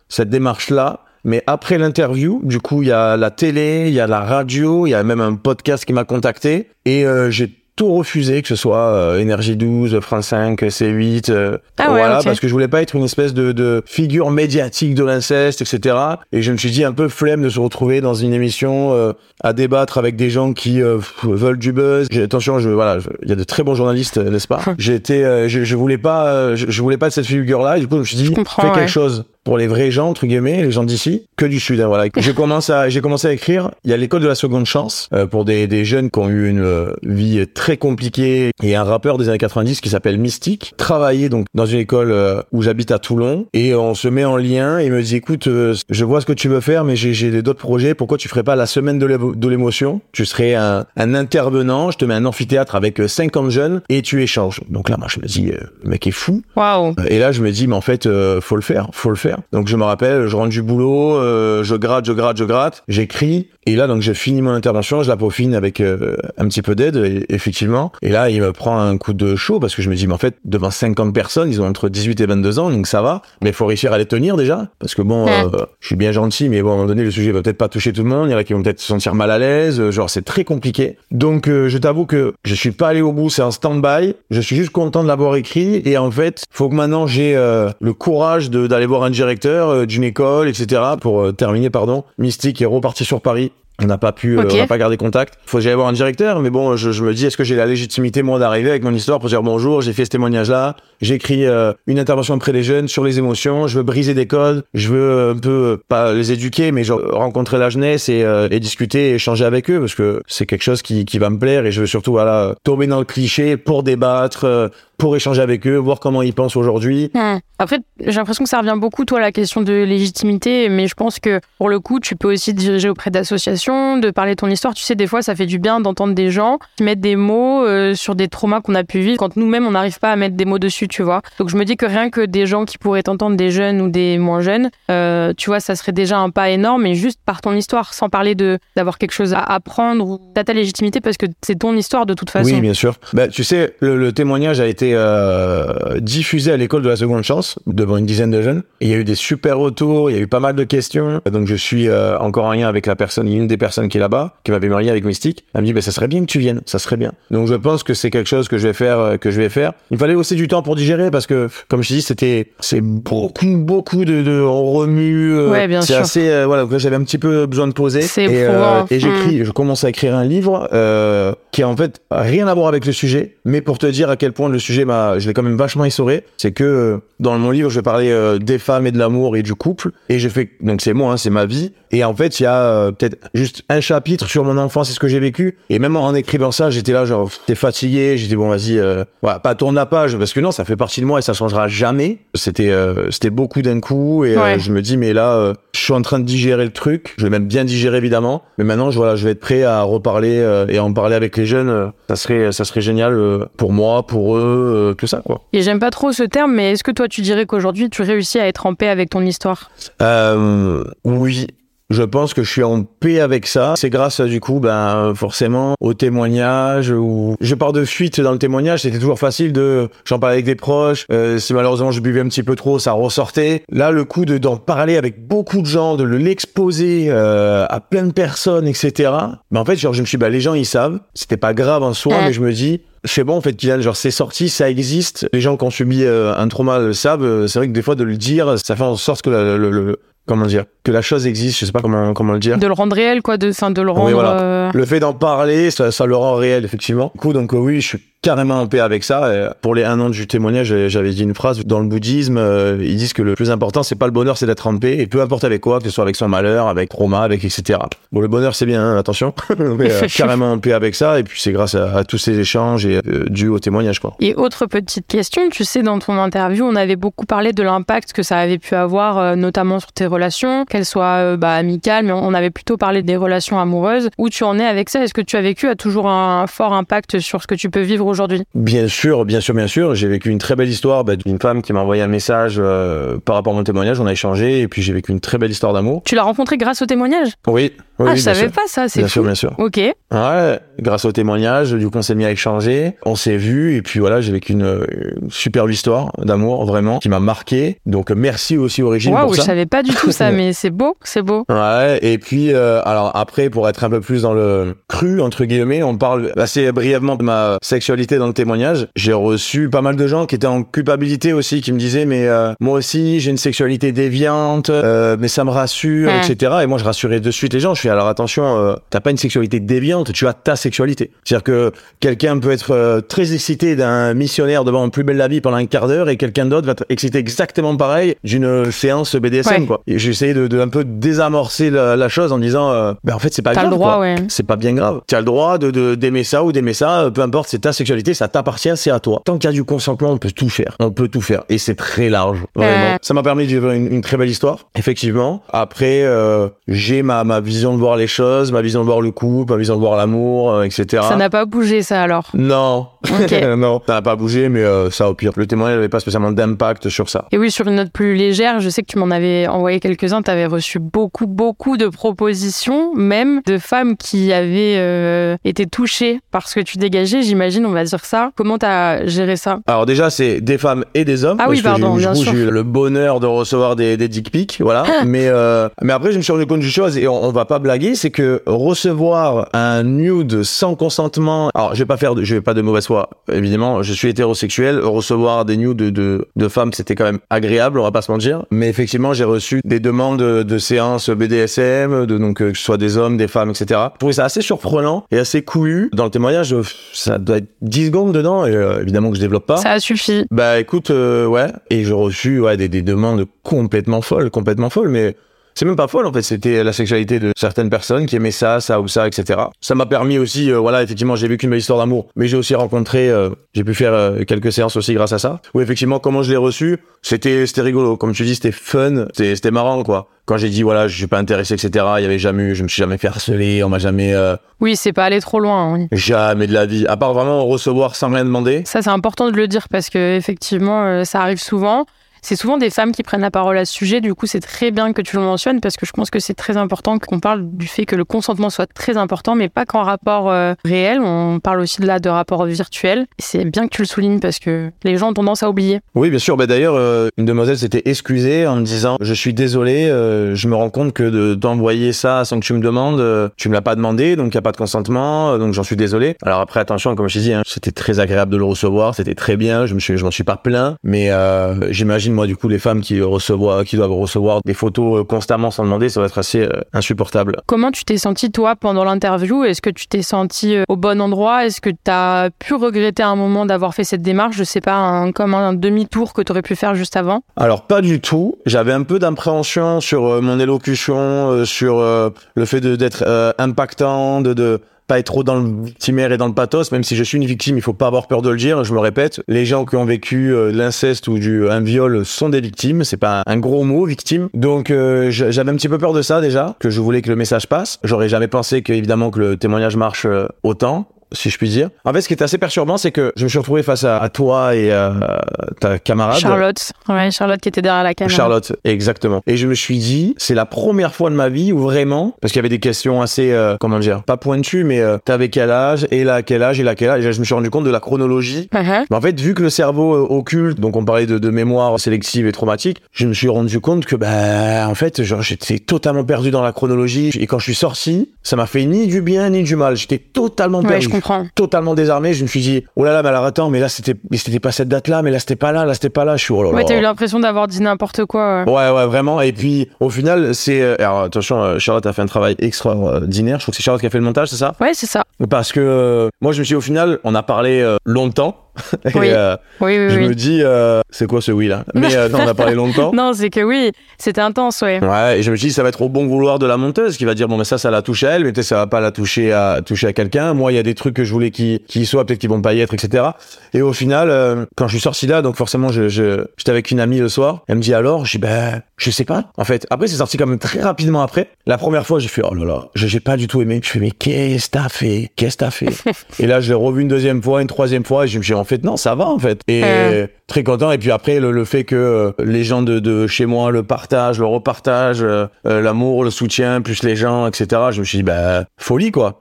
cette démarche là. Mais après l'interview, du coup, il y a la télé, il y a la radio, il y a même un podcast qui m'a contacté et euh, j'ai tout refusé, que ce soit euh, Énergie 12, France 5, C8, euh, Ah ouais, voilà, parce que je voulais pas être une espèce de, de figure médiatique de l'inceste, etc. Et je me suis dit un peu flemme de se retrouver dans une émission euh, à débattre avec des gens qui euh, veulent du buzz. Attention, je, voilà, il y a de très bons journalistes, euh, n'est-ce pas? J'étais, euh, je, je voulais pas, euh, je, je voulais pas de cette figure-là. Et du coup, je me suis dit, fais ouais. quelque chose pour les vrais gens entre guillemets, les gens d'ici, que du sud. hein, voilà. J'ai commencé à j'ai commencé à écrire. Il y a l'école de la seconde chance euh, pour des, des jeunes qui ont eu une euh, vie très compliquée et un rappeur des années 90 qui s'appelle Mystique travaillait donc dans une école euh, où j'habite à Toulon et on se met en lien et il me dit écoute euh, je vois ce que tu veux faire mais j'ai d'autres projets pourquoi tu ferais pas la semaine de l'émotion? Tu serais un, un intervenant je te mets un amphithéâtre avec euh, 50 jeunes et tu échanges donc là moi je me dis le mec est fou Waouh. et là, je me dis, mais en fait, faut le faire, faut le faire. Donc, je me rappelle, je rentre du boulot, euh, je gratte, je gratte, je gratte, j'écris. Et là, donc, je finis mon intervention, je la peaufine avec euh, un petit peu d'aide, et- effectivement. Et là, il me prend un coup de chaud parce que je me dis, mais en fait, devant 50 personnes, ils ont entre 18 et 22 ans, donc ça va. Mais il faut réussir à les tenir déjà. Parce que bon, Ouais. euh, je suis bien gentil, mais bon, à un moment donné, le sujet va peut-être pas toucher tout le monde. Il y en a qui vont peut-être se sentir mal à l'aise. euh, Genre, c'est très compliqué. Donc, euh, je t'avoue que je suis pas allé au bout, c'est un stand-by. Je suis juste content de l'avoir écrit. Et en fait, faut que maintenant j'ai euh, le courage d'aller voir un directeur d'une école, etc. pour terminer, pardon. Mystique est reparti sur Paris. On n'a pas pu, euh, Ok. on n'a pas gardé contact. Faut que j'aille voir un directeur, mais bon, je, je me dis, est-ce que j'ai la légitimité moi d'arriver avec mon histoire pour dire bonjour, j'ai fait ce témoignage-là, j'ai écrit euh, une intervention auprès des jeunes sur les émotions, je veux briser des codes, je veux euh, un peu euh, pas les éduquer, mais genre, rencontrer la jeunesse et, euh, et discuter, et échanger avec eux, parce que c'est quelque chose qui, qui va me plaire et je veux surtout voilà tomber dans le cliché pour débattre, pour échanger avec eux, voir comment ils pensent aujourd'hui. Après, j'ai l'impression que ça revient beaucoup, toi, à la question de légitimité, mais je pense que pour le coup, tu peux aussi diriger auprès d'associations, de parler de ton histoire. Tu sais, des fois, ça fait du bien d'entendre des gens qui mettent des mots euh, sur des traumas qu'on a pu vivre quand nous-mêmes, on n'arrive pas à mettre des mots dessus, tu vois. Donc, je me dis que rien que des gens qui pourraient t'entendre, des jeunes ou des moins jeunes, euh, tu vois, ça serait déjà un pas énorme, et juste par ton histoire, sans parler de d'avoir quelque chose à apprendre ou t'as ta légitimité parce que c'est ton histoire de toute façon. Oui, bien sûr. Bah, tu sais, le, le témoignage a été euh, diffusé à l'école de la seconde chance devant une dizaine de jeunes. Il y a eu des super retours, il y a eu pas mal de questions. Donc je suis encore en lien avec la personne, une des personnes qui est là-bas, qui m'avait marié avec Mystique. Elle me dit, bah, ça serait bien que tu viennes, ça serait bien. Donc je pense que c'est quelque chose que je vais faire, euh, que je vais faire. Il fallait aussi du temps pour digérer parce que, comme je te dis, c'était, c'est beaucoup, beaucoup de, de on remue. euh, Ouais, bien c'est sûr. assez, euh, voilà, j'avais un petit peu besoin de poser. C'est et, éprouvant. et Mm. j'écris, je commence à écrire un livre euh, qui a en fait rien à voir avec le sujet, mais pour te dire à quel point le sujet m'a, je l'ai quand même vachement essoré, c'est que euh, dans mon livre je vais parler euh, des femmes et de l'amour et du couple, et je fais donc c'est moi, hein, c'est ma vie, et en fait il y a euh, peut-être juste un chapitre sur mon enfance et ce que j'ai vécu, et même en écrivant ça j'étais là genre t'es fatigué, j'étais bon vas-y, euh, voilà, pas tourne la page parce que non ça fait partie de moi et ça changera jamais. C'était euh, c'était beaucoup d'un coup et euh, Ouais. je me dis mais là je suis en train de digérer le truc, je vais même bien digérer évidemment, mais maintenant je voilà je vais être prêt à reparler et à en parler avec les jeunes, ça serait ça serait génial pour moi, pour eux, tout ça quoi. Et j'aime pas trop ce terme, mais est-ce que toi tu dirais qu'aujourd'hui tu réussis à être en paix avec ton histoire? Euh, oui. Je pense que je suis en paix avec ça. C'est grâce, du coup, ben, forcément, au témoignage où je pars de fuite dans le témoignage. C'était toujours facile de, j'en parlais avec des proches. Euh, si malheureusement je buvais un petit peu trop, ça ressortait. Là, le coup de, d'en parler avec beaucoup de gens, de le- l'exposer, euh, à plein de personnes, etc. Ben, en fait, genre, je me suis bah, les gens, ils savent. C'était pas grave en soi, mais je me dis, c'est bon en fait Kylian genre c'est sorti ça existe les gens qui ont subi euh, un trauma le savent Euh, c'est vrai que des fois de le dire ça fait en sorte que la- le, le- comment dire que la chose existe je sais pas comment comment le dire De le rendre réel, quoi, de, fin, de le rendre. voilà. euh, le fait d'en parler ça, ça le rend réel effectivement du coup donc euh, oui je suis carrément en paix avec ça. Pour les un an du témoignage j'avais- dit une phrase dans le bouddhisme euh, ils disent que le plus important c'est pas le bonheur c'est d'être en paix. Et peu importe avec quoi que ce soit avec son malheur avec trauma avec etc bon le bonheur c'est bien hein, attention. Mais euh, carrément en paix avec ça. Et puis c'est grâce à, à tous ces échanges et euh, dû au témoignage quoi. Et autre petite question, tu sais, dans ton interview, on avait beaucoup parlé de l'impact que ça avait pu avoir, euh, notamment sur tes relations, qu'elles soient bah, amicales, mais on avait plutôt parlé des relations amoureuses. Où tu en es avec ça? Est-ce que tu as vécu a toujours un fort impact sur ce que tu peux vivre aujourd'hui Bien sûr, bien sûr, bien sûr. J'ai vécu une très belle histoire bah, d'une femme qui m'a envoyé un message euh, par rapport à mon témoignage. On a échangé et puis j'ai vécu une très belle histoire d'amour. Tu l'as rencontré grâce au témoigne Oui, oui, Ah, oui, je savais sûr. pas ça, c'est Bien fou. sûr, bien sûr. Ok. Ouais, grâce au témoignage, du coup, on s'est mis à échanger. On s'est vu et puis voilà, j'ai vécu une, une superbe histoire d'amour, vraiment, qui m'a marqué. Donc merci aussi au régime Waouh, pour je savais pas du tout ça, mais c'est beau, c'est beau. Ouais, et puis euh, alors après pour être un peu plus dans le cru entre guillemets, on parle assez brièvement de ma sexualité dans le témoignage. J'ai reçu pas mal de gens qui étaient en culpabilité aussi, qui me disaient mais euh, moi aussi j'ai une sexualité déviante, euh, mais ça me rassure, etc. Et moi je rassurais de suite les gens. Je fais alors attention, euh, t'as pas une sexualité déviante, tu as ta sexualité. C'est-à-dire que quelqu'un peut être euh, très excité d'un missionnaire devant Plus belle la vie pendant un quart d'heure et quelqu'un d'autre va être excité exactement pareil d'une séance BDSM Ouais. quoi. Et j'ai essayé de, de un peu désamorcer la, la chose en disant, euh, ben en fait c'est pas T'as grave. ouais. C'est pas bien grave. Tu as le droit de d'aimer ça ou d'aimer ça, peu importe, c'est ta sexualité, ça t'appartient, c'est à toi. Tant qu'il y a du consentement, on peut tout faire. On peut tout faire. Et c'est très large, vraiment. Ouais. Ça m'a permis de vivre une, une très belle histoire, effectivement. Après, euh, j'ai ma, ma vision de voir les choses, ma vision de voir le couple, ma vision de voir l'amour, euh, etc. Ça n'a pas bougé, ça alors? Non, Non, ça n'a pas bougé, mais euh, ça au pire. Le témoignage n'avait pas spécialement d'impact sur ça. Et oui, sur une note plus légère, je sais que tu m'en avais envoyé quelques-uns. Tu avais reçu beaucoup, beaucoup de propositions, même de femmes qui avaient euh, été touchées par ce que tu dégageais, j'imagine, on va dire ça. Comment tu as géré ça? Alors déjà, c'est des femmes et des hommes. Ah oui, pardon, bien coup, sûr. J'ai eu le bonheur de recevoir des, des dick pics, voilà. mais euh, mais après, je me suis rendu compte d'une chose et on, on va pas blaguer, c'est que recevoir un nude sans consentement. Alors, je vais pas faire, de, je vais pas de mauvaise foi. Évidemment, je suis hétérosexuel. Recevoir des nudes de, de, de femmes, c'était quand même agréable, on va pas se mentir. Mais effectivement, j'ai reçu des demandes de, de séances BDSM, de donc euh, que ce soit des hommes, des femmes, etc. Je trouvais ça assez surprenant et assez couillu. Dans le témoignage, euh, ça doit être 10 secondes dedans et euh, évidemment que je développe pas. Ça a suffi. Bah écoute, euh, ouais, et j'ai reçu ouais, des, des demandes complètement folles, complètement folles, mais c'est même pas folle en fait, c'était la sexualité de certaines personnes qui aimaient ça, ça ou ça, etc. Ça m'a permis aussi, euh, voilà, effectivement, j'ai vécu une belle histoire d'amour, mais j'ai aussi rencontré, euh, j'ai pu faire euh, quelques séances aussi grâce à ça. Où effectivement, comment je l'ai reçu, c'était c'était rigolo, comme tu dis, c'était fun, c'était marrant quoi. Quand j'ai dit voilà, je suis pas intéressé, etc. Il y avait jamais, eu- je me suis jamais fait harceler, on m'a jamais, euh, Oui, c'est pas aller trop loin. Oui. jamais de la vie, à part vraiment recevoir sans rien demander. Ça, c'est important de le dire parce que effectivement, ça arrive souvent. C'est souvent des femmes qui prennent la parole à ce sujet. Du coup, c'est très bien que tu le mentionnes parce que je pense que c'est très important qu'on parle du fait que le consentement soit très important, mais pas qu'en rapport euh, réel. On parle aussi de là de rapport virtuel. C'est bien que tu le soulignes parce que les gens ont tendance à oublier. Oui, bien sûr. Bah, D'ailleurs, euh, une demoiselle s'était excusée en me disant Je suis désolé, euh, je me rends compte que de d'envoyer ça sans que tu me demandes, tu me l'as pas demandé, donc il n'y a pas de consentement, donc j'en suis désolé. Alors après, attention, comme je t'ai dit, hein, c'était très agréable de le recevoir, c'était très bien, je me suis, m'en suis pas plaint, mais euh, j'imagine, moi, du coup, les femmes qui, recevoir, qui doivent recevoir des photos euh, constamment sans demander, ça va être assez euh, insupportable. Comment tu t'es senti toi pendant l'interview? Est-ce que tu t'es senti euh, au bon endroit? Est-ce que tu as pu regretter à un moment d'avoir fait cette démarche? Je sais pas, un- comme un demi-tour que tu aurais pu faire juste avant Alors pas du tout. J'avais un peu d'appréhension sur mon élocution, sur le fait d'être impactant, de, de pas être trop dans le victimaire et dans le pathos. Même si je suis une victime, il faut pas avoir peur de le dire. Je me répète, les gens qui ont vécu euh, l'inceste ou du un viol sont des victimes. C'est pas un gros mot, victime. Donc euh, j'avais un petit peu peur de ça déjà, que je voulais que le message passe. J'aurais jamais pensé que évidemment que le témoignage marche euh, autant si je puis dire. En fait, ce qui est assez perturbant, c'est que je me suis retrouvé face à, à toi et à ta camarade. Charlotte. Ouais, Charlotte qui était derrière la caméra. Charlotte, exactement. Et je me suis dit, c'est la première fois de ma vie où vraiment, parce qu'il y avait des questions assez, euh, comment dire, pas pointues, mais euh, t'avais quel âge, et là quel âge, et là quel âge. Et je me suis rendu compte de la chronologie. Uh-huh. Mais en fait, vu que le cerveau euh, occulte, donc on parlait de, de mémoire sélective et traumatique, je me suis rendu compte que, bah, en fait, genre, j'étais totalement perdu dans la chronologie. Et quand je suis sorti, ça m'a fait ni du bien ni du mal. J'étais totalement Ouais, perdu comprends. totalement désarmé. Je me suis dit, oh là là, mais alors attends, mais là c'était, mais c'était pas cette date-là, mais là c'était pas là, là c'était pas là. Je suis, oh là là. Ouais, t'as eu l'impression d'avoir dit n'importe quoi. ouais. Ouais, ouais, vraiment. Et puis, au final, c'est. euh, Alors, attention, euh, Charlotte a fait un travail extraordinaire. Je trouve que c'est Charlotte qui a fait le montage, c'est ça? Ouais, c'est ça. Parce que euh, moi, je me suis dit, au final, on a parlé euh, longtemps. Et Oui. euh, Oui, oui, je me dis, euh, c'est quoi ce oui là? Mais euh, non, on a parlé longtemps. Non, c'est que oui, c'était intense, ouais. Ouais, et je me dit, ça va être au bon vouloir de la monteuse qui va dire, bon, mais ça, ça l'a touché à elle, mais peut-être ça va pas la toucher à, toucher à quelqu'un. Moi, il y a des trucs que je voulais qu'ils qu'ils soient, peut-être qu'ils vont pas y être, etc. Et au final, euh, quand je suis sorti là, donc forcément, je, je, j'étais avec une amie le soir, elle me dit alors, je dis, ben, je sais pas. En fait, après, c'est sorti quand même très rapidement après. La première fois, j'ai fait, oh là là, j'ai pas du tout aimé. Je fais, mais qu'est-ce que t'as fait? Qu'est-ce que t'as fait? et là, je l'ai revu une deuxième fois, une troisième fois, et je me suis en fait, non, ça va, en fait. Et Ouais. très content. Et puis après, le, le fait que euh, les gens de, de chez moi le partagent, le repartagent, euh, euh, l'amour, le soutien, plus les gens, etc. Je me suis dit, bah, folie, quoi.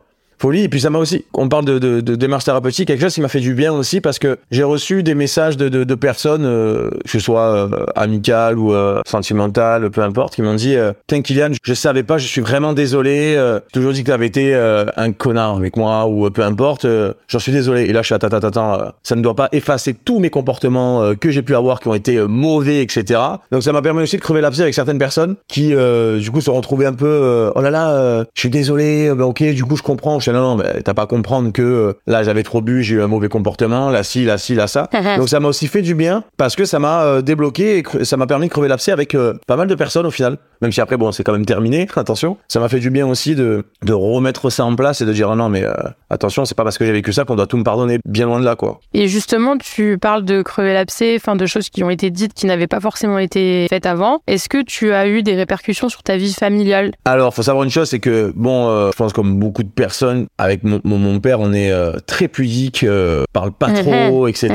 Et puis ça m'a aussi, on parle de, de, de démarche thérapeutique, quelque chose qui m'a fait du bien aussi parce que j'ai reçu des messages de, de, de personnes, euh, que ce soit euh, amicales ou euh, sentimentales, peu importe, qui m'ont dit euh, Tiens, Kylian, je savais pas, je suis vraiment désolé. Euh, toujours dit que t'avais été euh, un connard avec moi ou peu importe. J'en suis désolé. Et là, je suis attends, attends, attends. ça ne doit pas effacer tous mes comportements que j'ai pu avoir qui ont été mauvais, etc. Donc ça m'a permis aussi de crever l'abcès avec certaines personnes qui, du coup, se sont retrouvées un peu oh là là, je suis désolé. ben, ok, du coup, je comprends. Non, non, mais t'as pas à comprendre que euh, là, j'avais trop bu, j'ai eu un mauvais comportement. Là, si, là, si, là, ça. Donc ça m'a aussi fait du bien parce que ça m'a euh, débloqué et ça m'a permis de crever l'abcès avec euh, pas mal de personnes au final. Même si après bon c'est quand même terminé, attention. Ça m'a fait du bien aussi de, de remettre ça en place et de dire ah non mais attention c'est pas parce que j'ai vécu ça qu'on doit tout me pardonner. Bien loin de là quoi. Et justement, tu parles de crever l'abcès, enfin de choses qui ont été dites qui n'avaient pas forcément été faites avant. Est-ce que tu as eu des répercussions sur ta vie familiale? Alors faut savoir une chose c'est que bon je pense comme beaucoup de personnes avec mon, père on est euh, très pudique, euh, parle pas Mhm. trop etc.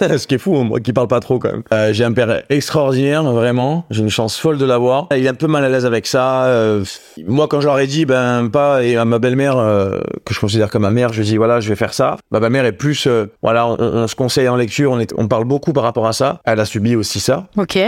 Ce qui est fou hein, moi qui parle pas trop quand même. Euh, j'ai un père extraordinaire vraiment. J'ai une chance folle de l'avoir. Il est un peu mal à l'aise avec ça. euh, moi, quand je leur ai dit, ben pas, et à ma belle-mère, que je considère comme ma mère, je lui ai dit, voilà, je vais faire ça. Ma belle-mère est plus, voilà, on, on se conseille en lecture, on, est, on parle beaucoup par rapport à ça. Elle a subi aussi ça. Ok.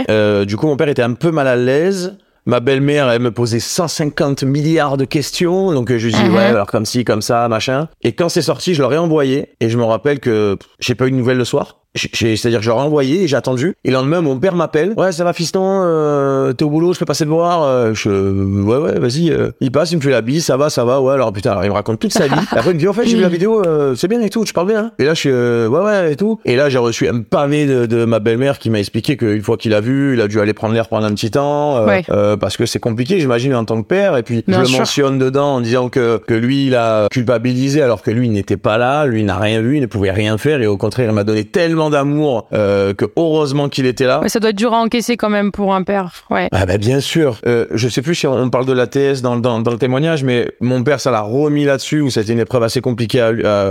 Du coup, mon père était un peu mal à l'aise. Ma belle-mère, elle me posait 150 milliards de questions. Donc, je lui dis, Mhm. ouais, alors comme ci, comme ça, machin. Et quand c'est sorti, je leur ai envoyé. Et je me rappelle que j'ai pas eu de nouvelles le soir. C'est-à-dire que je leur ai envoyé et j'ai attendu. Et le lendemain, mon père m'appelle. Ouais, ça va, fiston, euh, t'es au boulot, je peux passer te voir. Euh, je, ouais, ouais, vas-y. euh. Il passe, il me fait la bise, ça va, ça va. Ouais, alors putain, alors, il me raconte toute sa vie. Après, il me dit, en fait, j'ai vu la vidéo, euh, c'est bien et tout, tu parles bien. hein. Et là, je suis, euh, ouais, ouais, et tout. Et là, j'ai reçu un pavé de, de ma belle-mère qui m'a expliqué qu'une fois qu'il a vu, il a dû aller prendre l'air pendant un petit temps. euh, Ouais. euh, parce que c'est compliqué, j'imagine, en tant que père. Et puis, Bien je le mentionne dedans en disant que, que lui, il a culpabilisé alors que lui, il n'était pas là, lui, il n'a rien vu, il ne pouvait rien faire. Et au contraire, il m'a donné tellement d'amour euh, que heureusement qu'il était là. Ouais, ça doit être dur à encaisser quand même pour un père. Ouais. Ah bah bien sûr. Euh, je sais plus si on parle de l'ATS dans, dans, dans le témoignage, mais mon père, ça l'a remis là-dessus, où c'était une épreuve assez compliquée à-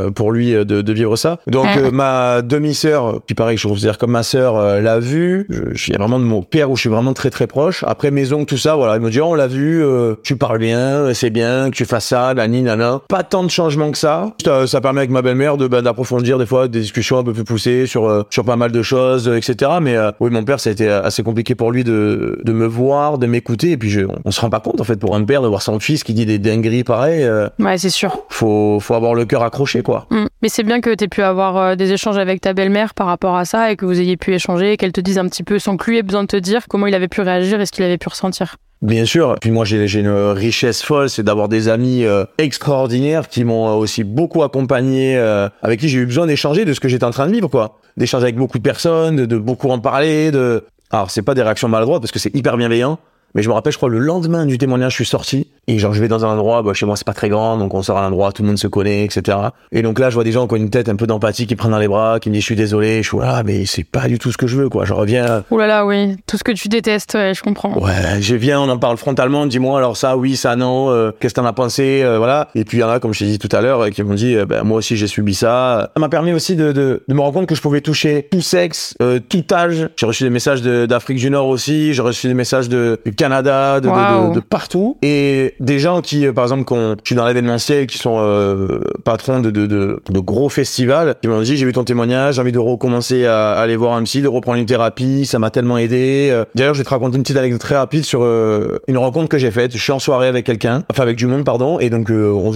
à- pour lui euh, de, de vivre ça. Donc euh, ma demi-sœur, qui pareil, je considère comme ma sœur, euh, l'a vu. Je, je suis vraiment de mon père où je suis vraiment très très proche. Après mes oncles, tout ça, voilà, ils me disent, oh, on l'a vu, euh, tu parles bien, c'est bien que tu fasses ça, nani, nana. Pas tant de changements que ça. Ça, ça permet avec ma belle-mère de bah, d'approfondir des fois des discussions un peu plus poussées sur euh, sur pas mal de choses, euh, etc. Mais euh, oui, mon père, ça a été assez compliqué pour lui de de me voir, de m'écouter. Et puis je, on, on se rend pas compte en fait pour un père de voir son fils qui dit des dingueries pareilles. Ouais, c'est sûr. faut faut avoir le cœur accroché quoi. Mm. Mais c'est bien que tu aies pu avoir des échanges avec ta belle-mère par rapport à ça et que vous ayez pu échanger, qu'elle te dise un petit peu, sans que lui ait besoin de te dire comment il avait pu réagir et ce qu'il avait pu ressentir. Bien sûr. Puis moi, j'ai une richesse folle, c'est d'avoir des amis euh, extraordinaires qui m'ont euh, aussi beaucoup accompagné, euh, avec qui j'ai eu besoin d'échanger de ce que j'étais en train de vivre, quoi. D'échanger avec beaucoup de personnes, de, de beaucoup en parler, de. Alors, c'est pas des réactions maladroites parce que c'est hyper bienveillant. Mais je me rappelle, je crois, le lendemain du témoignage, je suis sorti. Et genre, je vais dans un endroit, bah, chez moi, c'est pas très grand, donc on sort à un endroit, tout le monde se connaît, etc. Et donc là, je vois des gens qui ont une tête un peu d'empathie, qui prennent dans les bras, qui me disent, je suis désolé, je suis là, mais c'est pas du tout ce que je veux, quoi. Je reviens, Ouh là là, oui. Tout ce que tu détestes, ouais, je comprends. Ouais, je viens, on en parle frontalement, dis-moi alors ça, oui, ça, non, euh, qu'est-ce que t'en as pensé, euh, voilà. Et puis il y en a, comme je t'ai dit tout à l'heure, euh, qui m'ont dit, euh, ben, moi aussi j'ai subi ça. Ça m'a permis aussi de, de, de me rendre compte que je pouvais toucher tout sexe, euh, tout âge. J'ai reçu des messages de- d'Afrique du Nord aussi, j'ai reçu des messages de, Canada, de, de- Waouh. de, de partout. Et des gens qui, euh, par exemple, quand je suis dans l'événementiel, qui sont euh, patrons de, de, gros festivals, qui m'ont dit, j'ai vu ton témoignage, j'ai envie de recommencer à, à aller voir un psy, de reprendre une thérapie, ça m'a tellement aidé. Euh, D'ailleurs, je vais te raconter une petite anecdote très rapide sur euh, une rencontre que j'ai faite. Je suis en soirée avec quelqu'un, enfin avec du monde, pardon, et donc euh, on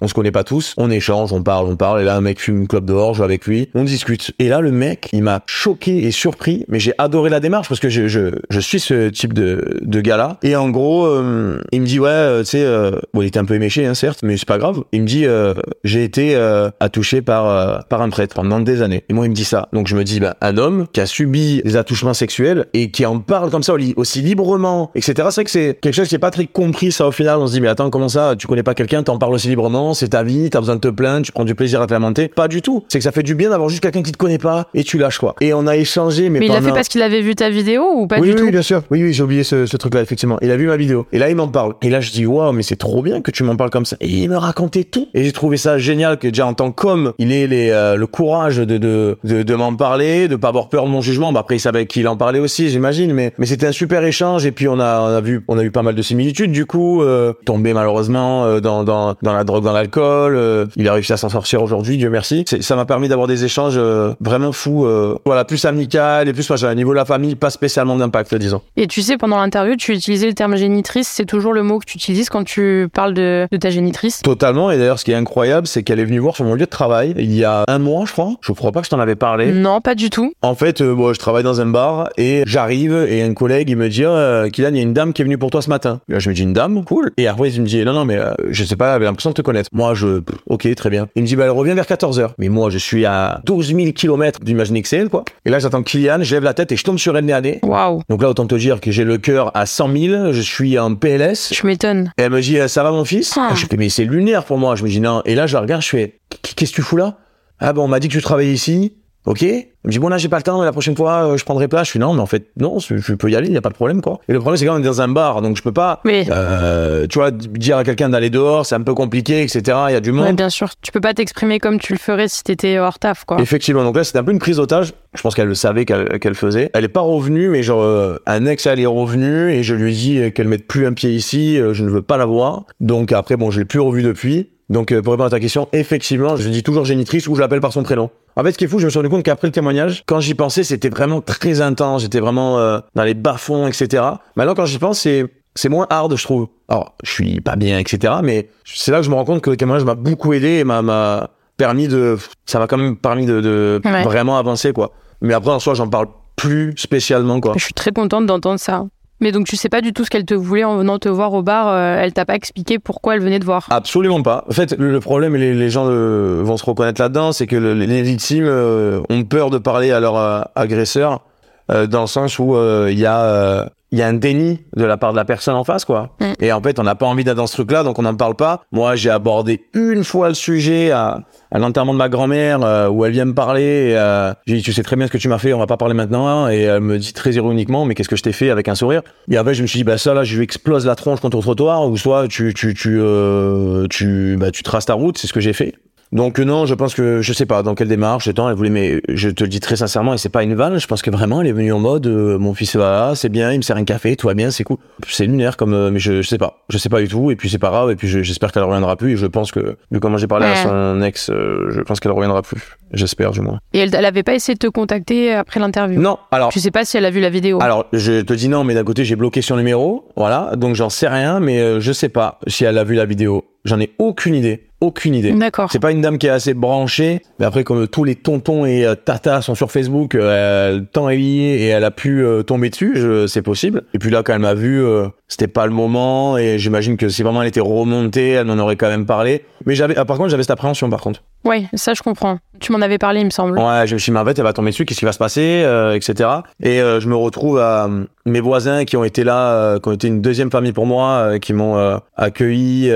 on se connaît pas tous, on échange, on parle, on parle, et là un mec fume une clope dehors, je vais avec lui, on discute. Et là, le mec, il m'a choqué et surpris, mais j'ai adoré la démarche parce que je, je, je suis ce type de, de gars-là. Et en gros, euh, il me dit ouais, euh, tu sais, euh, bon, il était un peu éméché, hein, certes, mais c'est pas grave. Il me dit euh, j'ai été euh, attouché par euh, par un prêtre pendant des années. Et moi, il me dit ça. Donc je me dis, bah, un homme qui a subi des attouchements sexuels et qui en parle comme ça au lit- aussi librement, etc. C'est vrai que c'est quelque chose qui est pas très compris ça au final. On se dit mais attends comment ça Tu connais pas quelqu'un, t'en parles aussi librement, c'est ta vie, t'as besoin de te plaindre, tu prends du plaisir à te lamenter. Pas du tout. C'est que ça fait du bien d'avoir juste quelqu'un qui te connaît pas et tu lâches quoi. Et on a échangé mais, Mais il l'a fait parce qu'il avait vu ta vidéo ou pas oui, du oui, tout bien sûr. Oui, oui, j'ai oublié ce, ce truc-là. Effectivement. Il a vu ma vidéo. Et là, il m'en parle. Et là, je dis, waouh, mais c'est trop bien que tu m'en parles comme ça. Et il me racontait tout. Et j'ai trouvé ça génial que déjà en tant qu'homme, il ait euh, le courage de, de, de, m'en parler, de pas avoir peur de mon jugement. Bah, après, il savait qu'il en parlait aussi, j'imagine. Mais, mais c'était un super échange. Et puis, on a, on a vu, on a eu pas mal de similitudes. Du coup, euh, tombé malheureusement euh, dans, dans, dans la drogue, dans l'alcool. euh, il a réussi à s'en sortir aujourd'hui, Dieu merci. Ça m'a permis d'avoir des échanges vraiment fous. voilà, plus amical et plus, moi, un niveau de la famille, pas spécialement d'impact, disons. Et tu sais, pendant l'interview, tu utilisais le terme génitrice. C'est toujours le mot que tu utilises quand tu parles de, de ta génitrice? Totalement. Et d'ailleurs, ce qui est incroyable, c'est qu'elle est venue voir sur mon lieu de travail il y a un mois, je crois. Je crois pas que je t'en avais parlé. Non, pas du tout. En fait, euh, bon, je travaille dans un bar et j'arrive et un collègue il me dit euh, Kylian, il y a une dame qui est venue pour toi ce matin. Et là, je me dis une dame, cool. Et après il me dit non non mais euh, je sais pas, avait l'impression de te connaître. Moi je ok très bien. Il me dit bah elle revient vers 14 h Mais moi je suis à 12 000 km d'Imagine XL quoi. Et là j'attends Kylian, je lève la tête et je tombe sur elle nez à nez. Waouh, Donc là autant te dire que j'ai le cœur à 100 000, je suis en PLS. tu m'étonnes. Et elle me dit, euh, ça va mon fils? Ah. Je fais, mais c'est lunaire pour moi. Je me dis, non. Et là, je la regarde, je fais, qu'est-ce que tu fous là? Ah bon, on m'a dit que tu travaillais ici. Ok. Elle me dit, bon là, j'ai pas le temps, mais la prochaine fois, euh, je prendrai place. Je suis, non, mais en fait, non, je peux y aller, il y a pas de problème, quoi. Et le problème, c'est quand même dans un bar, donc je peux pas, Mais euh, tu vois, dire à quelqu'un d'aller dehors, c'est un peu compliqué, etc. Il y a du ouais, monde. bien sûr, tu peux pas t'exprimer comme tu le ferais si t'étais hors taf, quoi. Effectivement, donc là c'était un peu une prise d'otage. Je pense qu'elle le savait qu'elle qu'elle faisait. Elle est pas revenue, mais genre euh, un ex elle est revenue et je lui ai dit euh, qu'elle mette plus un pied ici. euh, je ne veux pas la voir. Donc après bon, je l'ai plus revue depuis. Donc euh, pour répondre à ta question, effectivement, je dis toujours génitrice ou je l'appelle par son prénom. En fait, ce qui est fou, je me suis rendu compte qu'après le témoignage, quand j'y pensais, c'était vraiment très intense. J'étais vraiment euh, dans les bas-fonds, etc. Maintenant, quand j'y pense, c'est c'est moins hard, je trouve. Alors, je suis pas bien, etc. Mais c'est là que je me rends compte que le témoignage m'a beaucoup aidé et m'a- m'a permis de, ça m'a quand même permis de, de Ouais. vraiment avancer, quoi. Mais après, en soi, j'en parle plus spécialement, quoi. Je suis très contente d'entendre ça. Mais donc tu sais pas du tout ce qu'elle te voulait en venant te voir au bar. euh, elle t'a pas expliqué pourquoi elle venait te voir? Absolument pas. En fait, le problème, et les, les gens euh, vont se reconnaître là-dedans, c'est que le- les victimes euh, ont peur de parler à leur euh, agresseur, dans le sens où il y a il y a un déni de la part de la personne en face, quoi. Mm. Et en fait, on n'a pas envie d'être dans ce truc-là, donc on n'en parle pas. Moi, j'ai abordé une fois le sujet à, à l'enterrement de ma grand-mère, euh, où elle vient me parler. Euh, j'ai dit, tu sais très bien ce que tu m'as fait, on va pas parler maintenant. hein. Et elle me dit très ironiquement, mais qu'est-ce que je t'ai fait avec un sourire? Et après, je me suis dit, bah ça là, je lui explose la tronche contre le trottoir, ou soit tu tu tu euh, tu bah tu traces ta route, c'est ce que j'ai fait. Donc non, je pense que je sais pas dans quelle démarche. Étant, elle voulait, mais je te le dis très sincèrement, et c'est pas une vanne. Je pense que vraiment, elle est venue en mode, euh, mon fils va, c'est bien, il me sert un café, tout va bien, c'est cool. C'est lunaire comme, euh, mais je, je sais pas, je sais pas du tout. Et puis c'est pas grave. Et puis je- j'espère qu'elle reviendra plus. Et je pense que, vu comment j'ai parlé à son ex, euh, je pense qu'elle reviendra plus. J'espère du moins. Et elle, elle avait pas essayé de te contacter après l'interview? Non, alors. Tu sais pas si elle a vu la vidéo. Alors, je te dis non, mais d'un côté, j'ai bloqué son numéro, voilà, donc j'en sais rien, mais euh, je sais pas si elle a vu la vidéo. J'en ai aucune idée, aucune idée. D'accord. C'est pas une dame qui est assez branchée, mais après, comme tous les tontons et euh, tatas sont sur Facebook, euh, le temps est lié et elle a pu euh, tomber dessus, c'est possible. Et puis là, quand elle m'a vu, euh, c'était pas le moment, et j'imagine que si vraiment elle était remontée, elle m'en aurait quand même parlé. Mais j'avais, ah, par contre, j'avais cette appréhension, par contre. Ouais, ça je comprends. Tu m'en avais parlé, il me semble. Ouais, je me suis dit, mais en fait, elle va tomber dessus, qu'est-ce qui va se passer, etc. Et euh, je me retrouve à mes voisins qui ont été là, qui ont été une deuxième famille pour moi, qui m'ont accueilli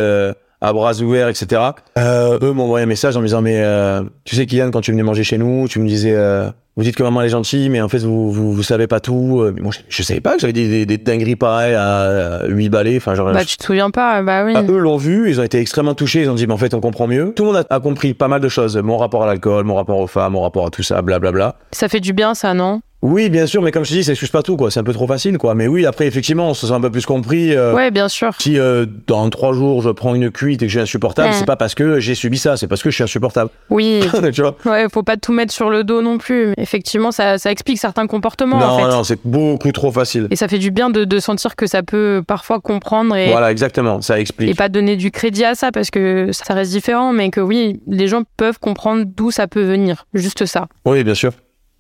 à bras ouverts, etc. Euh, eux m'ont envoyé un message en me disant, mais euh, tu sais, Kylian, quand tu venais manger chez nous, tu me disais, euh, vous dites que maman elle est gentille, mais en fait, vous, vous, vous savez pas tout. Mais moi, je, je savais pas que j'avais des, des, des dingueries pareilles à 8 balais. Enfin, genre, Bah tu te souviens pas Bah oui. ah, eux l'ont vu, ils ont été extrêmement touchés, ils ont dit, mais en fait, on comprend mieux. Tout le monde a, a compris pas mal de choses. Mon rapport à l'alcool, mon rapport aux femmes, mon rapport à tout ça, blablabla. Ça fait du bien ça, non? Oui, bien sûr, mais comme je te dis, ça excuse pas tout, quoi. C'est un peu trop facile, quoi. Mais oui, après, effectivement, on se sent un peu plus compris. euh, Ouais, bien sûr. Si euh, dans trois jours, je prends une cuite et que suis insupportable, Ouais. c'est pas parce que j'ai subi ça, c'est parce que je suis insupportable. Oui. tu vois Ouais, faut pas tout mettre sur le dos non plus. Effectivement, ça, ça explique certains comportements Non, en fait. non, c'est beaucoup trop facile. Et ça fait du bien de, de sentir que ça peut parfois comprendre et, Voilà, exactement, ça explique. et pas donner du crédit à ça parce que ça reste différent, mais que oui, les gens peuvent comprendre d'où ça peut venir. Juste ça. Oui, bien sûr,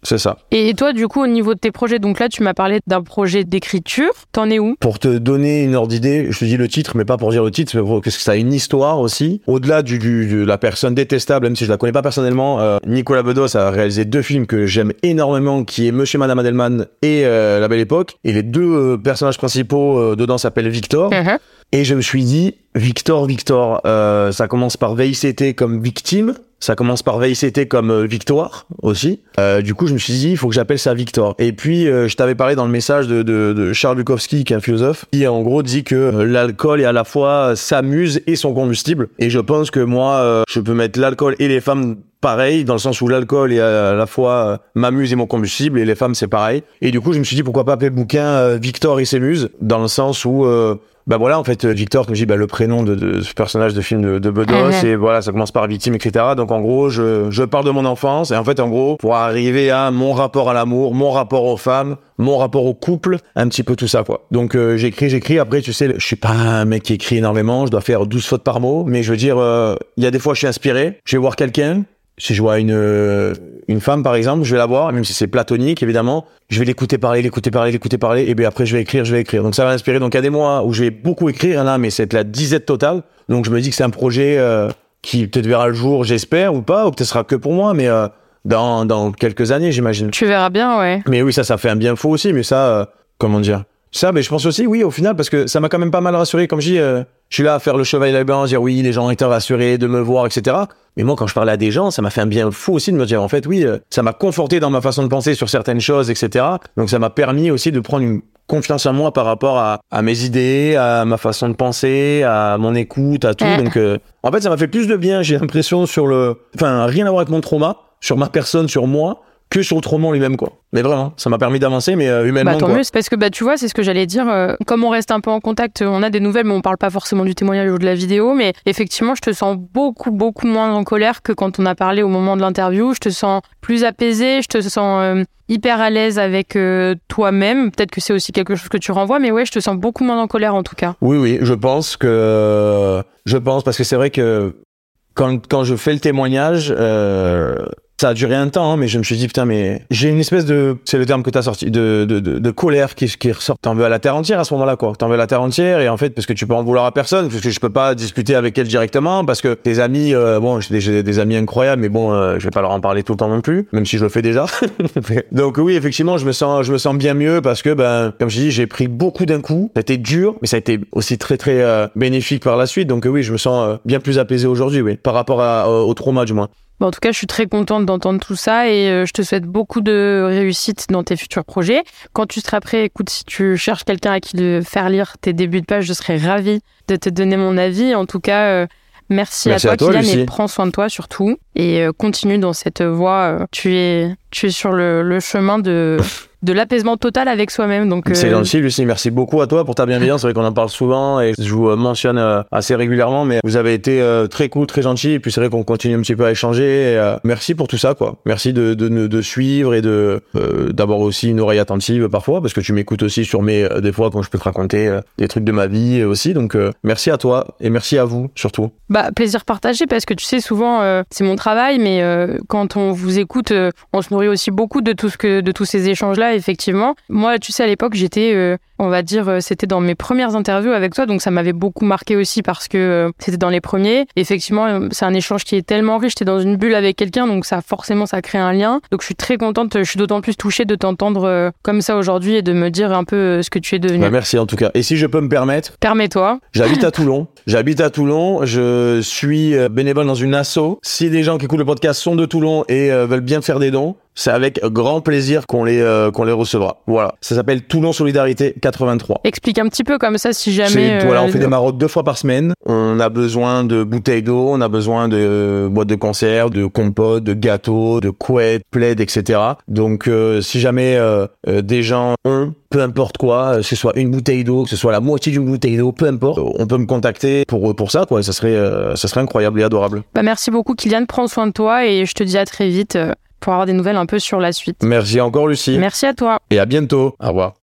c'est ça. Et toi, du coup, au niveau de tes projets, donc là, tu m'as parlé d'un projet d'écriture. T'en es où? Pour te donner une ordre d'idée, je te dis le titre, mais pas pour dire le titre, mais pour- parce que ça a une histoire aussi. Au-delà du, du- de la personne détestable, même si je la connais pas personnellement, euh, Nicolas Bedos a réalisé deux films que j'aime énormément, qui est Monsieur et Madame Adelman et euh, La Belle Époque. Et les deux euh, personnages principaux euh, dedans s'appellent Victor. Et je me suis dit, Victor, Victor, euh, ça commence par VICT comme victime. Ça commence par VICT comme euh, victoire aussi. Euh, du coup, je me suis dit, il faut que j'appelle ça victoire. Et puis, euh, je t'avais parlé dans le message de, de, de Charles Bukowski, qui est un philosophe, qui en gros dit que l'alcool est à la fois s'amuse et son combustible. Et je pense que moi, je peux mettre l'alcool et les femmes pareil, dans le sens où l'alcool est à la fois euh, m'amuse et mon combustible, et les femmes c'est pareil. Et du coup, je me suis dit pourquoi pas appeler le bouquin euh, Victor et ses muses, dans le sens où euh, bah voilà, en fait, Victor, comme je dis, bah, le prénom de, de ce personnage de film de, de Bedos, Mhm. et voilà, ça commence par victime, etc. Donc en gros, je, je parle de mon enfance, et en fait, en gros, pour arriver à mon rapport à l'amour, mon rapport aux femmes, mon rapport au couple, un petit peu tout ça, quoi. Donc euh, j'écris, j'écris, après, tu sais, je suis pas un mec qui écrit énormément, je dois faire 12 fautes par mot, mais je veux dire, euh, il y a des fois, je suis inspiré, je vais voir quelqu'un, si je vois une euh, une femme par exemple, je vais la voir, même si c'est platonique évidemment, je vais l'écouter parler, l'écouter parler, l'écouter parler, et bien après je vais écrire, je vais écrire. Donc ça va inspirer. Donc il y a des mois où je vais beaucoup écrire, là, mais c'est la disette totale. Donc je me dis que c'est un projet euh, qui peut-être verra le jour, j'espère ou pas, ou peut-être sera que pour moi, mais euh, dans dans quelques années, j'imagine. Tu verras bien, ouais. Mais oui, ça, ça fait un bien fou aussi, mais ça, euh, comment dire? Ça, mais je pense aussi, oui, au final, parce que ça m'a quand même pas mal rassuré. Comme je dis, euh, je suis là à faire le cheval à blanc, dire oui, les gens étaient rassurés de me voir, etc. Mais moi, quand je parlais à des gens, ça m'a fait un bien fou aussi de me dire, en fait, oui, euh, ça m'a conforté dans ma façon de penser sur certaines choses, etc. Donc ça m'a permis aussi de prendre une confiance en moi par rapport à, à mes idées, à ma façon de penser, à mon écoute, à tout. Donc, euh, en fait, ça m'a fait plus de bien, j'ai l'impression, sur le... Enfin, rien à voir avec mon trauma, sur ma personne, sur moi, que sur le lui-même, quoi. Mais vraiment, ça m'a permis d'avancer, mais euh, humainement, Bah tant quoi. mieux, parce que bah tu vois, c'est ce que j'allais dire. euh, comme on reste un peu en contact, on a des nouvelles, mais on parle pas forcément du témoignage ou de la vidéo. Mais effectivement, je te sens beaucoup, beaucoup moins en colère que quand on a parlé au moment de l'interview. Je te sens plus apaisé, je te sens euh, hyper à l'aise avec euh, toi-même. Peut-être que c'est aussi quelque chose que tu renvoies, mais ouais, je te sens beaucoup moins en colère en tout cas. Oui, oui, je pense que... Je pense, parce que c'est vrai que quand, quand je fais le témoignage, euh, ça a duré un temps, hein, mais je me suis dit, putain, mais j'ai une espèce de... C'est le terme que t'as sorti, de, de, de, de colère qui, qui ressort. T'en veux à la terre entière à ce moment-là, quoi. T'en veux à la terre entière, et en fait, parce que tu peux en vouloir à personne, parce que je peux pas discuter avec elle directement, parce que tes amis, euh, bon, j'ai des, amis incroyables, mais bon, euh, je vais pas leur en parler tout le temps non plus, même si je le fais déjà. Donc oui, effectivement, je me sens, je me sens bien mieux parce que, ben, comme je dis, j'ai pris beaucoup d'un coup. Ça a été dur, mais ça a été aussi très très euh, bénéfique par la suite. Donc oui, je me sens euh, bien plus apaisé aujourd'hui, oui, par rapport à, au trauma du moins. Bon, en tout cas, je suis très contente d'entendre tout ça et euh, je te souhaite beaucoup de réussite dans tes futurs projets. Quand tu seras prêt, écoute, si tu cherches quelqu'un à qui de faire lire tes débuts de page, je serais ravie de te donner mon avis. En tout cas, euh, merci, Merci à à toi, toi, Kylian, et prends soin de toi surtout. Et euh, continue dans cette voie. tu, es, tu es sur le, le chemin de, de l'apaisement total avec soi-même. Donc, C'est euh, gentil, Lucie. Merci beaucoup à toi pour ta bienveillance. C'est vrai qu'on en parle souvent et je vous mentionne euh, assez régulièrement, mais vous avez été euh, très cool, très gentil. Et puis c'est vrai qu'on continue un petit peu à échanger. Et, euh, merci pour tout ça, quoi. Merci de, de, suivre et de euh, d'avoir aussi une oreille attentive parfois, parce que tu m'écoutes aussi sur mes des fois quand je peux te raconter des trucs de ma vie aussi. Donc merci à toi et merci à vous surtout. Bah, plaisir partagé parce que tu sais, souvent, c'est mon travail, mais quand on vous écoute, on se nourrit aussi beaucoup de tout ce que, de tous ces échanges-là, effectivement. Moi, tu sais, à l'époque, j'étais, euh, on va dire, euh, c'était dans mes premières interviews avec toi, donc ça m'avait beaucoup marqué aussi parce que euh, c'était dans les premiers. Effectivement, euh, c'est un échange qui est tellement riche, t'es dans une bulle avec quelqu'un, donc ça, forcément, ça crée un lien. Donc je suis très contente, je suis d'autant plus touchée de t'entendre comme ça aujourd'hui et de me dire un peu ce que tu es devenu. Bah, merci en tout cas. Et si je peux me permettre, Permets-toi. J'habite à Toulon. J'habite à Toulon. Je suis bénévole dans une asso. Si des gens qui écoutent le podcast sont de Toulon et veulent bien faire des dons, c'est avec grand plaisir qu'on les euh, qu'on les recevra. Voilà. Ça s'appelle Toulon Solidarité 83. Explique un petit peu comme ça si jamais. voilà, euh, on fait des marottes deux fois par semaine. On a besoin de bouteilles d'eau, on a besoin de euh, boîtes de conserve, de compotes, de gâteaux, de couettes, plaids, etc. Donc, euh, si jamais euh, des gens ont, peu importe quoi, que ce soit une bouteille d'eau, que ce soit la moitié d'une bouteille d'eau, peu importe, on peut me contacter pour pour ça, quoi. Ça serait ça serait incroyable et adorable. Bah, merci beaucoup, Kylian. Prends soin de toi et je te dis à très vite pour avoir des nouvelles un peu sur la suite. Merci encore, Lucie, Merci à toi. et à bientôt. Au revoir.